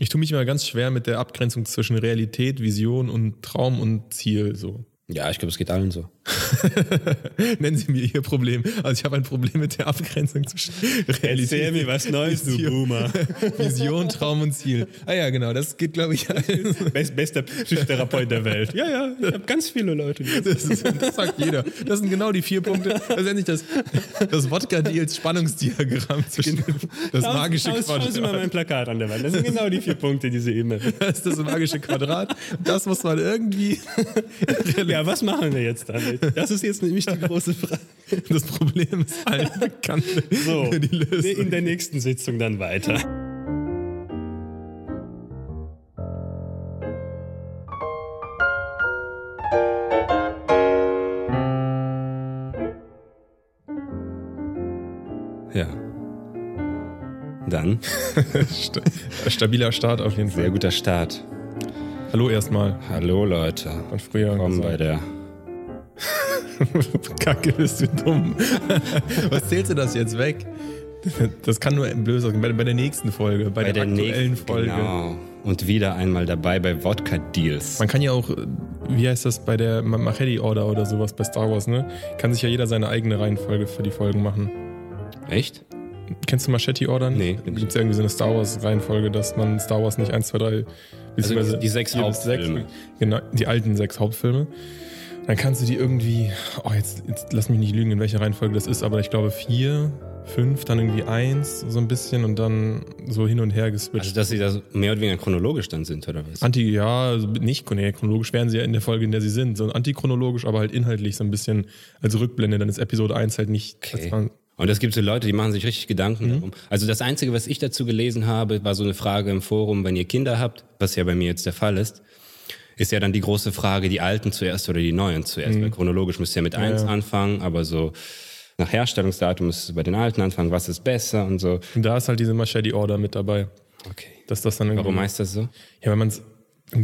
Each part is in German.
Ich tue mich immer ganz schwer mit der Abgrenzung zwischen Realität, Vision und Traum und Ziel. So. Ja, ich glaube, es geht allen so. Nennen Sie mir Ihr Problem. Also ich habe ein Problem mit der Abgrenzung zwischen Realität. Erzähl mir was Neues, du Boomer. Vision, Traum und Ziel. Ah ja, genau, das geht, glaube ich. Best, bester Psychotherapeut der Welt. Ja, ja, ich habe ganz viele Leute. Das, ist, das sagt jeder. Das sind genau die vier Punkte. Das ist endlich das, das Wodka-Deals Spannungsdiagramm zwischen das Schauen- magische schauen- Schauen Sie mal Quadrat. mein Plakat an der Wand. Das sind genau die vier Punkte, diese E-Mail. Das ist das magische Quadrat. Das muss man irgendwie. Ja, was machen wir jetzt damit? Das ist jetzt nämlich die große Frage. Das Problem ist allen bekannt. So, die Lösung. in der nächsten Sitzung dann weiter. Ja. Dann, Sta- Stabiler Start auf jeden sehr Fall. guter Start. Hallo erstmal. Hallo Leute. Von früher. Willkommen bei der Kacke, bist du dumm. Was zählst du das jetzt weg? Das kann nur böse sein. Bei, bei der nächsten Folge, bei, bei der, der aktuellen nächsten Folge. Genau. Und wieder einmal dabei bei Wodka Deals. Man kann ja auch, wie heißt das bei der Ma- Machete Order oder sowas bei Star Wars, ne? Kann sich ja jeder seine eigene Reihenfolge für die Folgen machen. Echt? Kennst du Machete Order? Nee. Gibt es irgendwie so eine Star Wars Reihenfolge, dass man Star Wars nicht 1, 2, 3, beziehungsweise Also die sechs bis sechs- Hauptfilme. Genau, die alten sechs Hauptfilme. Dann kannst du die irgendwie, oh, jetzt, jetzt lass mich nicht lügen, in welcher Reihenfolge das ist, aber ich glaube vier, fünf, dann irgendwie eins, so ein bisschen und dann so hin und her geswitcht. Also, dass sie da mehr oder weniger chronologisch dann sind, oder was? Anti, ja, also nicht chronologisch wären sie ja in der Folge, in der sie sind, so antichronologisch, aber halt inhaltlich so ein bisschen als Rückblende, dann ist Episode 1 halt nicht. Okay. Und es gibt so Leute, die machen sich richtig Gedanken Mhm. darum. Also das Einzige, was ich dazu gelesen habe, war so eine Frage im Forum, wenn ihr Kinder habt, was ja bei mir jetzt der Fall ist, ist ja dann die große Frage, die Alten zuerst oder die Neuen zuerst. Weil chronologisch müsst ihr mit eins Mhm. Ja. anfangen, aber so nach Herstellungsdatum müsst ihr bei den Alten anfangen, was ist besser und so. Und da ist halt diese Machete Order mit dabei. Okay. Dass das dann. Warum heißt das so? Ja, wenn man es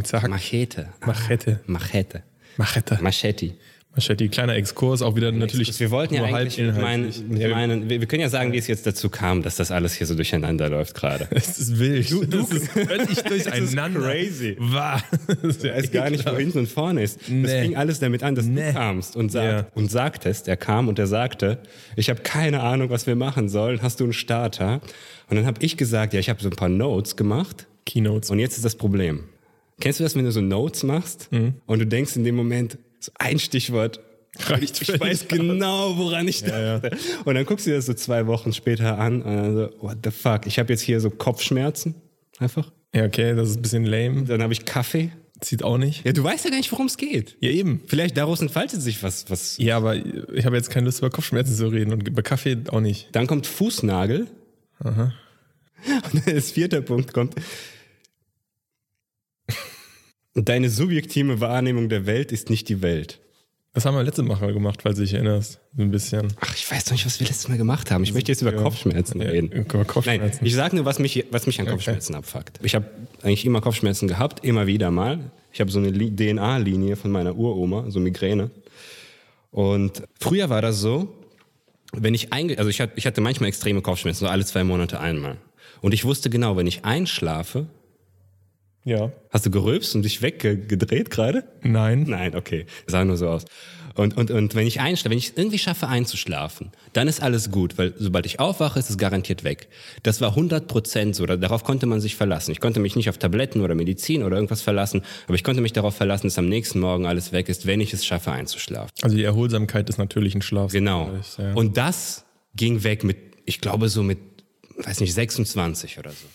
zerhackt. Machete. Machete. Machete. Machete. Machete. Machete, kleiner Exkurs, auch wieder natürlich. Wir wollten ja eigentlich, ich meine, inhaltlich. ich Ja, meine, wir, können ja sagen, wie es jetzt dazu kam, dass das alles hier so durcheinander läuft gerade. Es ist wild. Du, das ist völlig durcheinander. crazy. Wahr. Ich weiß gar nicht, wo hinten und vorne ist. Das Nee. fing alles damit an, dass Nee. du kamst und, sag, Ja. und sagtest, er kam und er sagte, ich habe keine Ahnung, was wir machen sollen. Hast du einen Starter? Und dann habe ich gesagt, ja, ich habe so ein paar Notes gemacht. Keynotes. Und jetzt ist das Problem. Kennst du das, wenn du so Notes machst Mhm. und du denkst in dem Moment, ein Stichwort, Reicht ich weiß genau, woran ich dachte. Und dann guckst du dir das so zwei Wochen später an und dann so, what the fuck, ich habe jetzt hier so Kopfschmerzen, einfach. Ja, okay, das ist ein bisschen lame. Dann habe ich Kaffee. Zieht auch nicht. Ja, du weißt ja gar nicht, worum es geht. Ja, eben. Vielleicht daraus entfaltet sich was, was. Ja, aber ich habe jetzt keine Lust über Kopfschmerzen zu reden und über Kaffee auch nicht. Dann kommt Fußnagel. Und dann das vierte Punkt kommt. Deine subjektive Wahrnehmung der Welt ist nicht die Welt. Das haben wir letzte Mal gemacht, falls du dich erinnerst. Ein bisschen. Ach, ich weiß doch nicht, was wir letztes Mal gemacht haben. Ich möchte jetzt über Ja. Kopfschmerzen Ja, reden. über Kopfschmerzen. Nein, ich sage nur, was mich, was mich an Kopfschmerzen abfuckt. Ich habe eigentlich immer Kopfschmerzen gehabt, immer wieder mal. Ich habe so eine Li- DNA-Linie von meiner Uroma, so Migräne. Und früher war das so, wenn ich einge also ich hatte, ich hatte manchmal extreme Kopfschmerzen, so alle zwei Monate einmal. Und ich wusste genau, wenn ich einschlafe, Ja. hast du gerülpst und dich weggedreht gerade? Nein. Nein, okay. Sah nur so aus. Und, und, und wenn ich einschlafe, wenn ich es irgendwie schaffe einzuschlafen, dann ist alles gut, weil sobald ich aufwache, ist es garantiert weg. Das war 100% so, da- darauf konnte man sich verlassen. Ich konnte mich nicht auf Tabletten oder Medizin oder irgendwas verlassen, aber ich konnte mich darauf verlassen, dass am nächsten Morgen alles weg ist, wenn ich es schaffe einzuschlafen. Also die Erholsamkeit des natürlichen Schlafs. Genau. Ja. Und das ging weg mit, ich glaube so mit, weiß nicht, 26 oder so.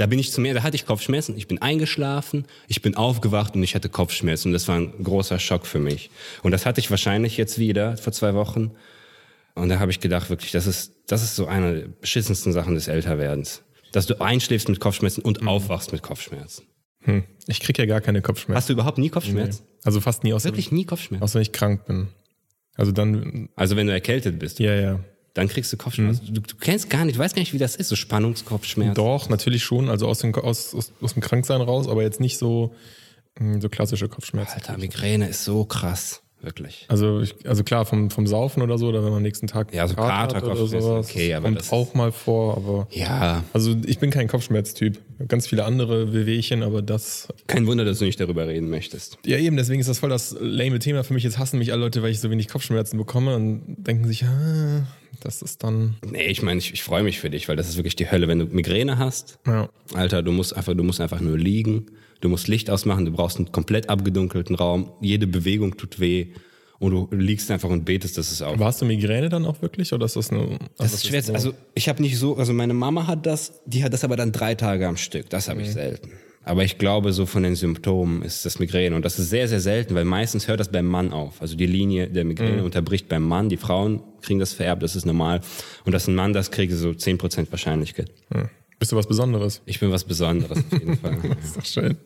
Da bin ich zu mir, da hatte ich Kopfschmerzen, ich bin eingeschlafen, ich bin aufgewacht und ich hatte Kopfschmerzen. Und das war ein großer Schock für mich. Und das hatte ich wahrscheinlich jetzt wieder vor zwei Wochen. Und da habe ich gedacht, wirklich, das ist, das ist so eine der beschissensten Sachen des Älterwerdens. Dass du einschläfst mit Kopfschmerzen und aufwachst mit Kopfschmerzen. Hm. Ich krieg ja gar keine Kopfschmerzen. Hast du überhaupt nie Kopfschmerzen? Also fast nie, außer, Wirklich nie Kopfschmerzen? außer wenn ich krank bin. Also dann, Also wenn du erkältet bist, ja, ja. Dann kriegst du Kopfschmerzen. Du, du kennst gar nicht, du weißt gar nicht, wie das ist, so Spannungskopfschmerzen. Doch, natürlich schon, also aus dem, aus, aus, aus dem Kranksein raus, aber jetzt nicht so, hm, so klassische Kopfschmerzen. Alter, Migräne ist so krass. Wirklich. Also, ich, also klar, vom, vom Saufen oder so, oder wenn man am nächsten Tag Ja, so Kater Kater, hat oder sowas, okay, aber kommt auch mal vor, aber Ja, also ich bin kein Kopfschmerztyp. Ganz viele andere Wehwehchen, aber das kein Wunder, dass du nicht darüber reden möchtest. Ja, eben, deswegen ist das voll das lame Thema für mich. Jetzt hassen mich alle Leute, weil ich so wenig Kopfschmerzen bekomme und denken sich, ah, das ist dann. Nee, ich meine, ich, ich freue mich für dich, weil das ist wirklich die Hölle. Wenn du Migräne hast, Ja. Alter, du musst einfach, du musst einfach nur liegen. Du musst Licht ausmachen. Du brauchst einen komplett abgedunkelten Raum. Jede Bewegung tut weh. Und du liegst einfach und betest, dass es auf. Warst du Migräne dann auch wirklich oder ist das nur. Das ist schwer. Also ich habe nicht so, also meine Mama hat das, die hat das aber dann drei Tage am Stück. Das habe ich selten. Aber ich glaube, so von den Symptomen ist das Migräne. Und das ist sehr, sehr selten, weil meistens hört das beim Mann auf. Also die Linie der Migräne unterbricht beim Mann. Die Frauen kriegen das vererbt, das ist normal. Und dass ein Mann das kriegt, ist so 10% Wahrscheinlichkeit. Hm. Bist du was Besonderes? Ich bin was Besonderes auf jeden Fall. ist doch schön.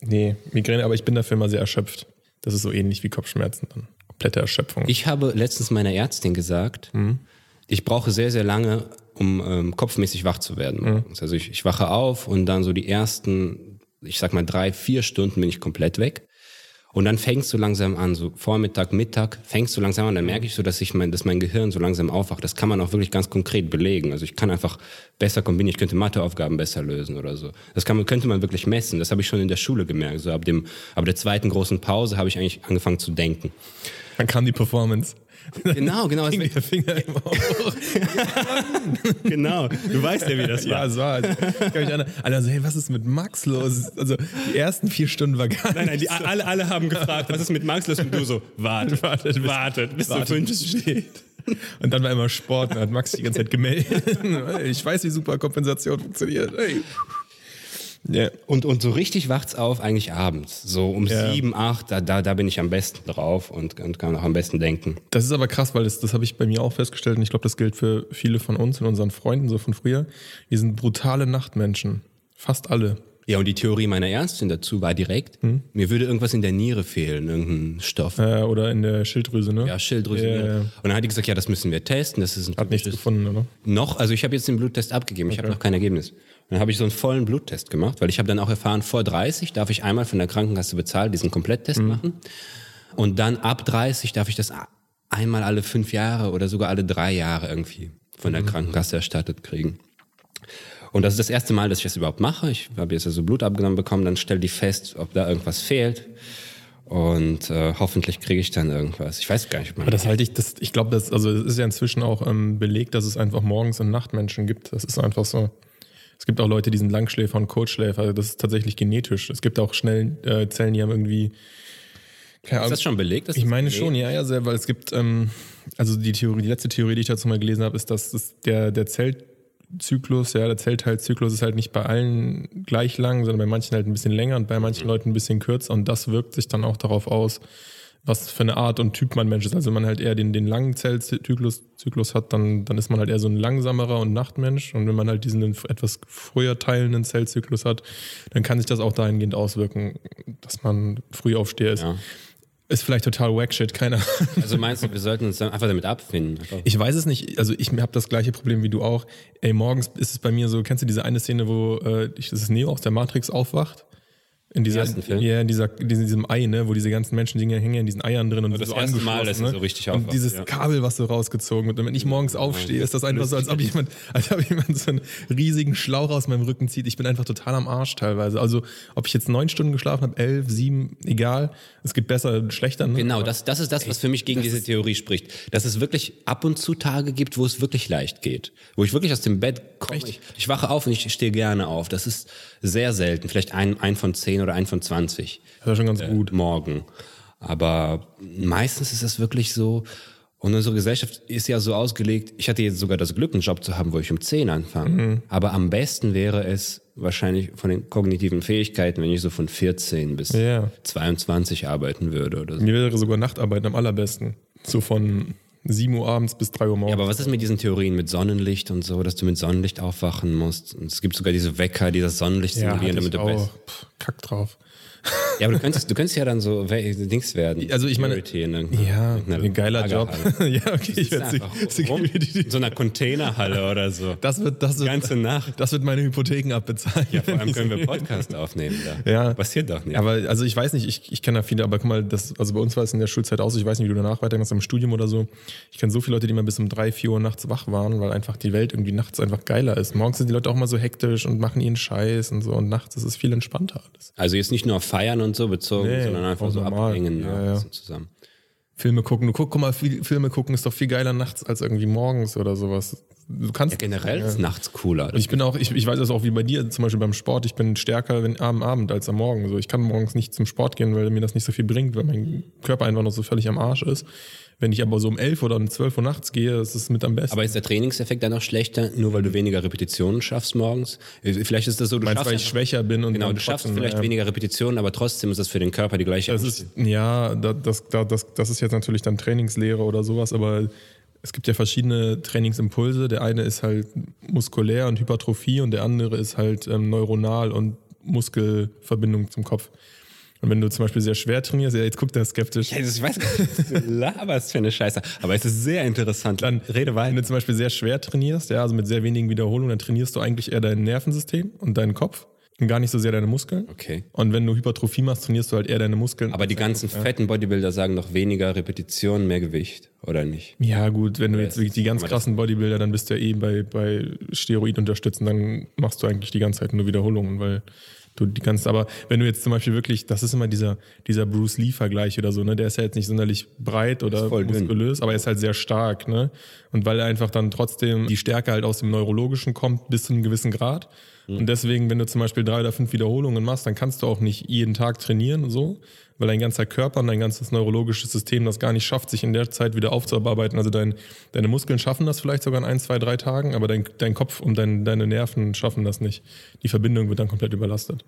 Nee, Migräne, aber ich bin dafür immer sehr erschöpft. Das ist so ähnlich wie Kopfschmerzen dann. Komplette Erschöpfung. Ich habe letztens meiner Ärztin gesagt, ich brauche sehr, sehr lange, um ähm, kopfmäßig wach zu werden. morgens. Also ich, ich wache auf und dann so die ersten, ich sag mal drei, vier Stunden bin ich komplett weg. Und dann fängst du langsam an, so Vormittag, Mittag, fängst du langsam an, dann merke ich so, dass ich mein, dass mein Gehirn so langsam aufwacht. Das kann man auch wirklich ganz konkret belegen. Also ich kann einfach besser kombinieren, ich könnte Matheaufgaben besser lösen oder so. Das kann man, könnte man wirklich messen. Das habe ich schon in der Schule gemerkt. So ab dem, ab der zweiten großen Pause habe ich eigentlich angefangen zu denken. Dann kam die Performance. Genau, genau. Ging der Finger immer hoch. genau. Du weißt ja, wie das ja, so. Also, ich mich erinnern. Alle so, hey, was ist mit Max los? Also die ersten vier Stunden war gar Nein, nein, die, nichts. alle, alle haben gefragt, was ist mit Max los? Und du so, wartet, Wartet, bis- wartet, bis wartet, du fünf es steht. Und dann war immer Sport und hat Max die ganze Zeit gemeldet. Ich weiß, wie super Kompensation funktioniert. Hey. Ja. Und, und so richtig wacht's auf eigentlich abends. So um Ja. sieben, acht, da, da, da bin ich am besten drauf und, und kann auch am besten denken. Das ist aber krass, weil das, das habe ich bei mir auch festgestellt und ich glaube, das gilt für viele von uns und unseren Freunden so von früher. Wir sind brutale Nachtmenschen. Fast alle. Ja, und die Theorie meiner Ärztin dazu war direkt, mir würde irgendwas in der Niere fehlen, irgendein Stoff. Äh, oder in der Schilddrüse, ne? Ja, Schilddrüse. Ja, ja. Und dann hat die gesagt, ja, das müssen wir testen. Das ist ein Hat nichts gefunden, oder? Noch, also ich habe jetzt den Bluttest abgegeben, ich habe noch kein Ergebnis. Und dann habe ich so einen vollen Bluttest gemacht, weil ich habe dann auch erfahren, vor 30 darf ich einmal von der Krankenkasse bezahlt diesen Kompletttest machen. Und dann ab 30 darf ich das einmal alle fünf Jahre oder sogar alle drei Jahre irgendwie von der Krankenkasse erstattet kriegen. Und das ist das erste Mal, dass ich das überhaupt mache. Ich habe jetzt also Blut abgenommen bekommen, dann stell die fest, ob da irgendwas fehlt. Und äh, hoffentlich kriege ich dann irgendwas. Ich weiß gar nicht, ob man Aber das halte ich, das, ich glaube, das, also es ist ja inzwischen auch ähm, belegt, dass es einfach Morgens- und Nachtmenschen gibt. Das ist einfach so. Es gibt auch Leute, die sind Langschläfer und Kurzschläfer. Also das ist tatsächlich genetisch. Es gibt auch schnell äh, Zellen, die haben irgendwie. Keine ist das schon belegt? dass Ich das meine geht? schon, ja, ja, sehr, weil es gibt, ähm, also die Theorie, die letzte Theorie, die ich dazu mal gelesen habe, ist, dass das der, der Zellzyklus, ja, der Zellteilzyklus ist halt nicht bei allen gleich lang, sondern bei manchen halt ein bisschen länger und bei manchen Leuten ein bisschen kürzer und das wirkt sich dann auch darauf aus, was für eine Art und Typ man Mensch ist. Also wenn man halt eher den, den langen Zellzyklus Zyklus hat, dann, dann ist man halt eher so ein langsamerer und Nachtmensch. Und wenn man halt diesen etwas früher teilenden Zellzyklus hat, dann kann sich das auch dahingehend auswirken, dass man früh aufsteher ist. Ja. Ist vielleicht total wack shit, keine Ahnung. Also meinst du, wir sollten uns dann einfach damit abfinden? Einfach- Ich weiß es nicht, also ich habe das gleiche Problem wie du auch. Ey, morgens ist es bei mir so, kennst du diese eine Szene, wo äh, ich- das ist Neo aus der Matrix aufwacht? In dieser, ersten Film? ja, in dieser, in diesem Ei, ne, wo diese ganzen Menschen Dinge hängen in diesen Eiern drin und das so erste Mal, dass ne? so richtig Und aufwacht, dieses ja. Kabel, was so rausgezogen wird. Und wenn ich morgens aufstehe, ist das einfach so, als ob jemand, als ob jemand so einen riesigen Schlauch aus meinem Rücken zieht. Ich bin einfach total am Arsch teilweise. Also, ob ich jetzt neun Stunden geschlafen habe, elf, sieben, egal. Es gibt besser, schlechter. Ne? Genau, das, das ist das, was für mich gegen diese Theorie spricht. Dass es wirklich ab und zu Tage gibt, wo es wirklich leicht geht. Wo ich wirklich aus dem Bett komme. Ich, ich wache auf und ich stehe gerne auf. Das ist sehr selten. Vielleicht ein, ein von zehn oder ein von zwanzig Das ist schon ganz gut. morgen. Aber meistens ist es wirklich so. Und unsere Gesellschaft ist ja so ausgelegt, ich hatte jetzt sogar das Glück, einen Job zu haben, wo ich um 10 anfange. Mhm. Aber am besten wäre es wahrscheinlich von den kognitiven Fähigkeiten, wenn ich so von 14 bis Ja. 22 arbeiten würde oder so. Mir wäre sogar Nachtarbeiten am allerbesten. So von 7 Uhr abends bis 3 Uhr morgens. Ja, aber was ist mit diesen Theorien mit Sonnenlicht und so, dass du mit Sonnenlicht aufwachen musst? Und es gibt sogar diese Wecker, die das Sonnenlicht Ja, simulieren, hatte damit du auch. bist. Pff, Kack drauf. Ja, aber du könntest, du könntest ja dann so Dings werden. Also ich meine- Ja, ein geiler Job. Ja, okay, ich werde Security. in so einer Containerhalle oder so. Das wird, das wird, ganze Nacht. das wird meine Hypotheken abbezahlen. Ja, vor allem können wir Podcast aufnehmen da. Ja. Passiert doch nicht. Aber also ich weiß nicht, ich, ich kenne da viele, aber guck mal, das, also bei uns war es in der Schulzeit auch so, ich weiß nicht, wie du danach weitermachst im Studium oder so. Ich kenne so viele Leute, die mal bis um drei, vier Uhr nachts wach waren, weil einfach die Welt irgendwie nachts einfach geiler ist. Morgens sind die Leute auch mal so hektisch und machen ihren Scheiß und so und nachts ist es viel entspannter alles. also jetzt nicht nur auf Feiern und so bezogen, Nee, sondern einfach so normal. abhängen Ja, ja, ja. zusammen. Filme gucken, du guck, guck mal, Filme gucken ist doch viel geiler nachts als irgendwie morgens oder sowas. Du kannst Ja, generell ist nachts cooler. Ich bin auch, ich, ich weiß das auch wie bei dir, zum Beispiel beim Sport, ich bin stärker wenn, am Abend als am Morgen. So, ich kann morgens nicht zum Sport gehen, weil mir das nicht so viel bringt, weil mein Körper einfach noch so völlig am Arsch ist. Wenn ich aber so um 11 oder um 12 Uhr nachts gehe, ist es mit am besten. Aber ist der Trainingseffekt dann noch schlechter, nur weil du weniger Repetitionen schaffst morgens? Vielleicht ist das so, du Meinst, weil ich schaffst schwächer bin und Genau, du schaffst trotzdem, vielleicht ja. weniger Repetitionen, aber trotzdem ist das für den Körper die gleiche Das ist, ja, da- das, da- das, das ist jetzt natürlich dann Trainingslehre oder sowas, aber es gibt ja verschiedene Trainingsimpulse. Der eine ist halt muskulär und Hypertrophie und der andere ist halt ähm, neuronal und Muskelverbindung zum Kopf. Und wenn du zum Beispiel sehr schwer trainierst, ja, jetzt guckt er skeptisch. Ja, ich weiß gar nicht, was du laberst für eine Scheiße. Aber es ist sehr interessant. Dann rede Wenn weiter. du zum Beispiel sehr schwer trainierst, ja, also mit sehr wenigen Wiederholungen, dann trainierst du eigentlich eher dein Nervensystem und deinen Kopf und gar nicht so sehr deine Muskeln. Okay. Und wenn du Hypertrophie machst, trainierst du halt eher deine Muskeln. Aber die ganzen fetten Bodybuilder sagen noch weniger Repetitionen, mehr Gewicht, oder nicht? Ja, gut, wenn du jetzt die ganz krassen Bodybuilder, dann bist du ja eh bei, bei Steroid unterstützen, dann machst du eigentlich die ganze Zeit nur Wiederholungen, weil du die ganze, aber wenn du jetzt zum Beispiel wirklich, das ist immer dieser, dieser Bruce Lee-Vergleich oder so, ne, der ist ja jetzt nicht sonderlich breit oder muskulös, aber er ist halt sehr stark, ne, und weil er einfach dann trotzdem die Stärke halt aus dem Neurologischen kommt, bis zu einem gewissen Grad. Und deswegen, wenn du zum Beispiel drei oder fünf Wiederholungen machst, dann kannst du auch nicht jeden Tag trainieren und so, weil dein ganzer Körper und dein ganzes neurologisches System das gar nicht schafft, sich in der Zeit wieder aufzuarbeiten. Also dein, deine Muskeln schaffen das vielleicht sogar in ein, zwei, drei Tagen, aber dein, dein Kopf und dein, deine Nerven schaffen das nicht. Die Verbindung wird dann komplett überlastet.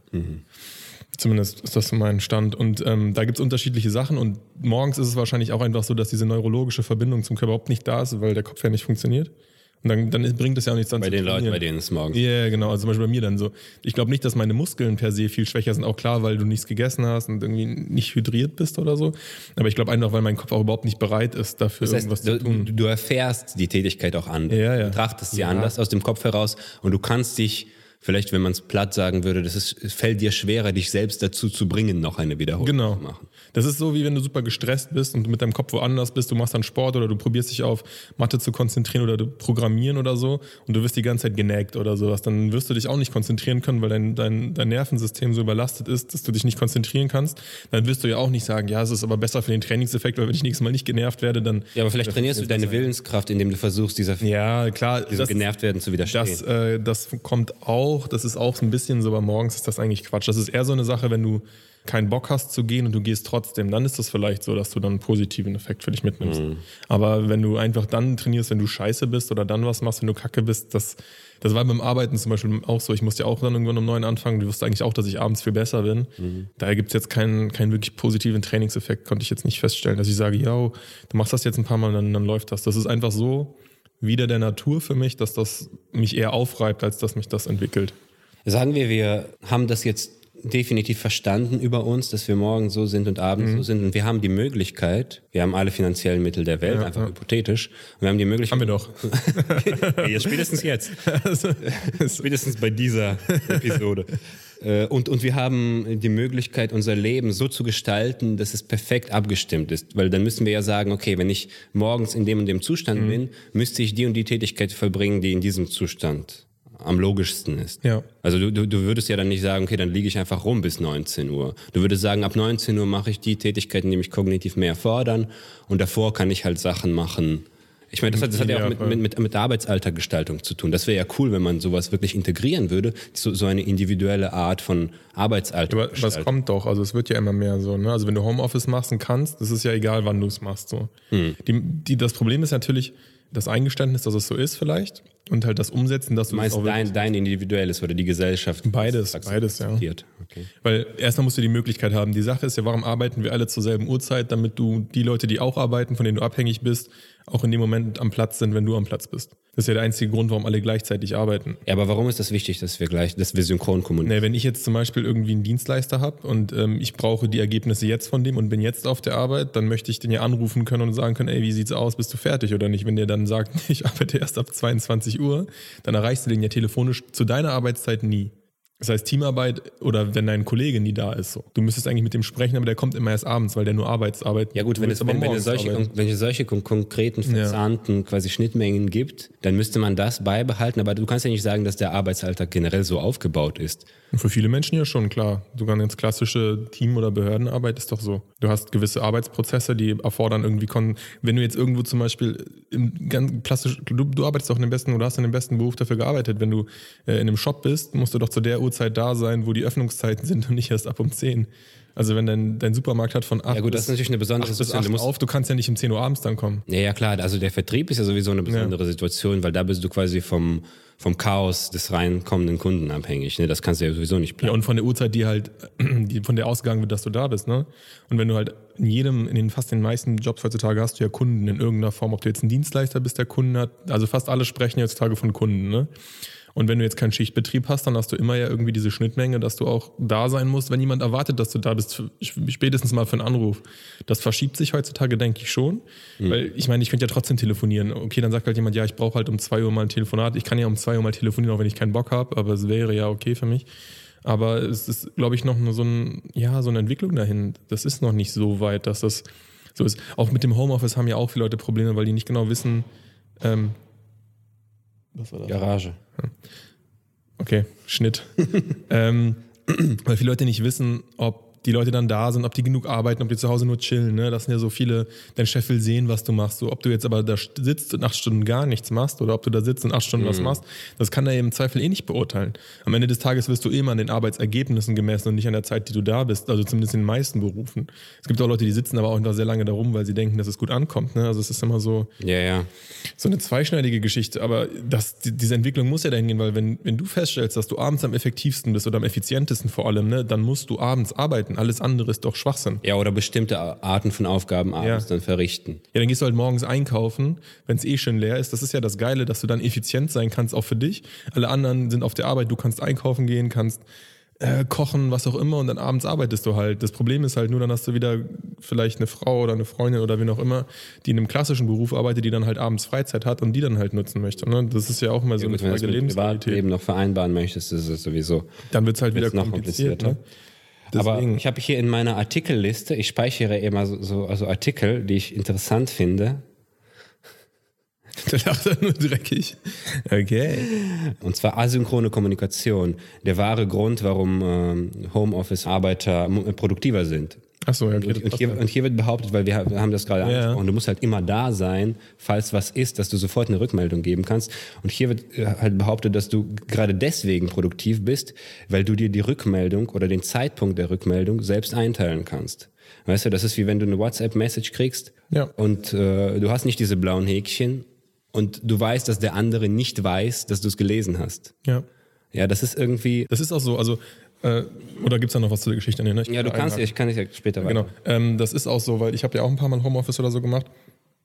Zumindest ist das so mein Stand. Und ähm, da gibt's unterschiedliche Sachen. Und morgens ist es wahrscheinlich auch einfach so, dass diese neurologische Verbindung zum Körper überhaupt nicht da ist, weil der Kopf ja nicht funktioniert. Und dann, dann bringt es ja auch nichts an Bei zu den Leuten, trainieren. bei denen es morgens. Ja, yeah, genau. Also zum Beispiel bei mir dann so. Ich glaube nicht, dass meine Muskeln per se viel schwächer sind. Auch klar, weil du nichts gegessen hast und irgendwie nicht hydriert bist oder so. Aber ich glaube einfach, weil mein Kopf auch überhaupt nicht bereit ist, dafür Das irgendwas heißt, zu du, tun. du erfährst die Tätigkeit auch anders. Ja, ja. Du betrachtest sie anders aus dem Kopf heraus und du kannst dich, vielleicht wenn man es platt sagen würde, das ist, es fällt dir schwerer, dich selbst dazu zu bringen, noch eine Wiederholung Genau. zu machen. Das ist so, wie wenn du super gestresst bist und mit deinem Kopf woanders bist. Du machst dann Sport oder du probierst dich auf Mathe zu konzentrieren oder du programmieren oder so und du wirst die ganze Zeit genägt oder sowas. Dann wirst du dich auch nicht konzentrieren können, weil dein, dein, dein Nervensystem so überlastet ist, dass du dich nicht konzentrieren kannst. Dann wirst du ja auch nicht sagen, ja, es ist aber besser für den Trainingseffekt, weil wenn ich nächstes Mal nicht genervt werde, dann. Ja, aber vielleicht trainierst du deine Willenskraft, indem du versuchst, dieser Ja, klar. diesem das- genervt werden zu widerstehen. Das, äh, das kommt auch, das ist auch so ein bisschen so, aber morgens ist das eigentlich Quatsch. Das ist eher so eine Sache, wenn du keinen Bock hast zu gehen und du gehst trotzdem, dann ist das vielleicht so, dass du dann einen positiven Effekt für dich mitnimmst. Aber wenn du einfach dann trainierst, wenn du scheiße bist oder dann was machst, wenn du kacke bist, das, das war beim Arbeiten zum Beispiel auch so. Ich musste ja auch dann irgendwann um neun anfangen. Du wusstest eigentlich auch, dass ich abends viel besser bin. Daher gibt's jetzt keinen, keinen wirklich positiven Trainingseffekt, konnte ich jetzt nicht feststellen, dass ich sage, ja, du machst das jetzt ein paar Mal, dann, dann läuft das. Das ist einfach so wieder der Natur für mich, dass das mich eher aufreibt, als dass mich das entwickelt. Sagen wir, wir haben das jetzt definitiv verstanden über uns, dass wir morgen so sind und abends Mhm. so sind und wir haben die Möglichkeit, wir haben alle finanziellen Mittel der Welt, einfach hypothetisch, und wir haben die Möglichkeit, Haben wir doch. Ja, jetzt spätestens jetzt. Spätestens bei dieser Episode. Äh, Und, und wir haben die Möglichkeit, unser Leben so zu gestalten, dass es perfekt abgestimmt ist. Weil dann müssen wir ja sagen, okay, wenn ich morgens in dem und dem Mhm. Zustand bin, müsste ich die und die Tätigkeit vollbringen, die in diesem Zustand am logischsten ist. Ja. Also du, du, du würdest ja dann nicht sagen, okay, dann liege ich einfach rum bis 19 Uhr. Du würdest sagen, ab 19 Uhr mache ich die Tätigkeiten, die mich kognitiv mehr fordern und davor kann ich halt Sachen machen. Ich meine, das hat, das hat ja auch mit, mit, mit, mit Arbeitsalltaggestaltung zu tun. Das wäre ja cool, wenn man sowas wirklich integrieren würde, so, so eine individuelle Art von Arbeitsalltag. aber was kommt doch? Also es wird ja immer mehr so. Ne? Also wenn du Homeoffice machst und kannst, das ist ja egal, wann du es machst. So. Hm. Die, die, das Problem ist natürlich das Eingeständnis, dass es so ist vielleicht und halt das Umsetzen, dass du Du das meinst wirklich- dein, dein individuelles oder die Gesellschaft? Beides, das beides, ja. Okay. Weil erstmal musst du die Möglichkeit haben. Die Sache ist ja, warum arbeiten wir alle zur selben Uhrzeit, damit du die Leute, die auch arbeiten, von denen du abhängig bist, auch in dem Moment am Platz sind, wenn du am Platz bist. Das ist ja der einzige Grund, warum alle gleichzeitig arbeiten. Ja, aber warum ist das wichtig, dass wir gleich, dass wir synchron kommunizieren? Nee, wenn ich jetzt zum Beispiel irgendwie einen Dienstleister habe und ähm, ich brauche die Ergebnisse jetzt von dem und bin jetzt auf der Arbeit, dann möchte ich den ja anrufen können und sagen können, ey, wie sieht's aus, bist du fertig oder nicht? Wenn der dann sagt, ich arbeite erst ab 22 Uhr, dann erreichst du den ja telefonisch zu deiner Arbeitszeit nie. Das heißt, Teamarbeit oder wenn dein Kollege nie da ist, so. Du müsstest eigentlich mit dem sprechen, aber der kommt immer erst abends, weil der nur Arbeitsarbeit. Ja gut, du wenn es, wenn, wenn, es solche, arbeiten. wenn es solche kon konkreten, verzahnten quasi Schnittmengen gibt, dann müsste man das beibehalten. Aber du kannst ja nicht sagen, dass der Arbeitsalltag generell so aufgebaut ist. Für viele Menschen ja schon, klar. Sogar eine ganz klassische Team- oder Behördenarbeit ist doch so. Du hast gewisse Arbeitsprozesse, die erfordern irgendwie, kon wenn du jetzt irgendwo zum Beispiel im ganz klassisch, du, du arbeitest doch in dem besten oder hast in dem besten Beruf dafür gearbeitet. Wenn du äh, in einem Shop bist, musst du doch zu der Uhrzeit da sein, wo die Öffnungszeiten sind und nicht erst ab um 10. Also wenn dein, dein Supermarkt hat von 8 Ja gut, das ist natürlich eine besondere Situation. 8 Du musst, auf, du kannst ja nicht um 10 Uhr abends dann kommen. ja, ja klar, also der Vertrieb ist ja sowieso eine besondere Situation, weil da bist du quasi vom, vom Chaos des reinkommenden Kunden abhängig. Ne? Das kannst du ja sowieso nicht Ja, planen. und von der Uhrzeit, die halt, die, von der ausgegangen wird, dass du da bist, ne? Und wenn du halt in jedem, in den fast den meisten Jobs heutzutage hast du ja Kunden in irgendeiner Form, ob du jetzt ein Dienstleister bist, der Kunden hat, also fast alle sprechen ja heutzutage von Kunden, ne? Und wenn du jetzt keinen Schichtbetrieb hast, dann hast du immer ja irgendwie diese Schnittmenge, dass du auch da sein musst, wenn jemand erwartet, dass du da bist, spätestens mal für einen Anruf. Das verschiebt sich heutzutage, denke ich schon. Weil ich meine, ich könnte ja trotzdem telefonieren. Okay, dann sagt halt jemand, ja, ich brauche halt um zwei Uhr mal ein Telefonat. Ich kann ja um zwei Uhr mal telefonieren, auch wenn ich keinen Bock habe, aber es wäre ja okay für mich. Aber es ist, glaube ich, noch nur so, ein, ja, so eine Entwicklung dahin. Das ist noch nicht so weit, dass das so ist. Auch mit dem Homeoffice haben ja auch viele Leute Probleme, weil die nicht genau wissen, ähm, was war das? Garage. Okay, Schnitt. ähm, weil viele Leute nicht wissen, ob die Leute dann da sind, ob die genug arbeiten, ob die zu Hause nur chillen. Ne? Das sind ja so viele, dein Chef will sehen, was du machst. So, ob du jetzt aber da sitzt und acht Stunden gar nichts machst oder ob du da sitzt und acht Stunden was machst, das kann er im Zweifel eh nicht beurteilen. Am Ende des Tages wirst du eh immer an den Arbeitsergebnissen gemessen und nicht an der Zeit, die du da bist. Also zumindest in den meisten Berufen. Es gibt auch Leute, die sitzen aber auch einfach sehr lange da rum, weil sie denken, dass es gut ankommt. Ne? Also es ist immer so, Ja, ja. so eine zweischneidige Geschichte, aber das, die, diese Entwicklung muss ja dahin gehen, weil wenn, wenn du feststellst, dass du abends am effektivsten bist oder am effizientesten vor allem, ne, dann musst du abends arbeiten. Alles andere ist doch Schwachsinn. Ja, oder bestimmte Arten von Aufgaben abends Ja. dann verrichten. Ja, dann gehst du halt morgens einkaufen, wenn es eh schon leer ist. Das ist ja das Geile, dass du dann effizient sein kannst, auch für dich. Alle anderen sind auf der Arbeit, du kannst einkaufen gehen, kannst äh, kochen, was auch immer, und dann abends arbeitest du halt. Das Problem ist halt nur, dann hast du wieder vielleicht eine Frau oder eine Freundin oder wen auch immer, die in einem klassischen Beruf arbeitet, die dann halt abends Freizeit hat und die dann halt nutzen möchte. Ne? Das ist ja auch immer so Gut, wenn eine du es Frage mit Lebensqualität. Privatleben noch vereinbaren möchtest, ist es sowieso. Dann wird es halt wieder kompliziert. komplizierter. Ne? Aber Deswegen- ich habe hier in meiner Artikelliste, ich speichere immer so, so also Artikel, die ich interessant finde. Der lacht er nur dreckig. Okay. Und zwar asynchrone Kommunikation. Der wahre Grund, warum ähm, Homeoffice-Arbeiter produktiver sind. Achso, ja, okay. Und, und, hier, ja. und hier wird behauptet, weil wir, ha- wir haben das gerade Ja. angesprochen, du musst halt immer da sein, falls was ist, dass du sofort eine Rückmeldung geben kannst. Und hier wird äh, halt behauptet, dass du gerade deswegen produktiv bist, weil du dir die Rückmeldung oder den Zeitpunkt der Rückmeldung selbst einteilen kannst. Weißt du, das ist wie wenn du eine WhatsApp-Message kriegst Ja. und äh, du hast nicht diese blauen Häkchen und du weißt, dass der andere nicht weiß, dass du es gelesen hast. ja. Ja, das ist irgendwie. Das ist auch so. Also, äh, oder gibt es da noch was zu der Geschichte? Nee, ne? Ja, du kann kannst, ich kann dich ja später weiter. Genau. Ähm, das ist auch so, weil ich habe ja auch ein paar Mal Homeoffice oder so gemacht.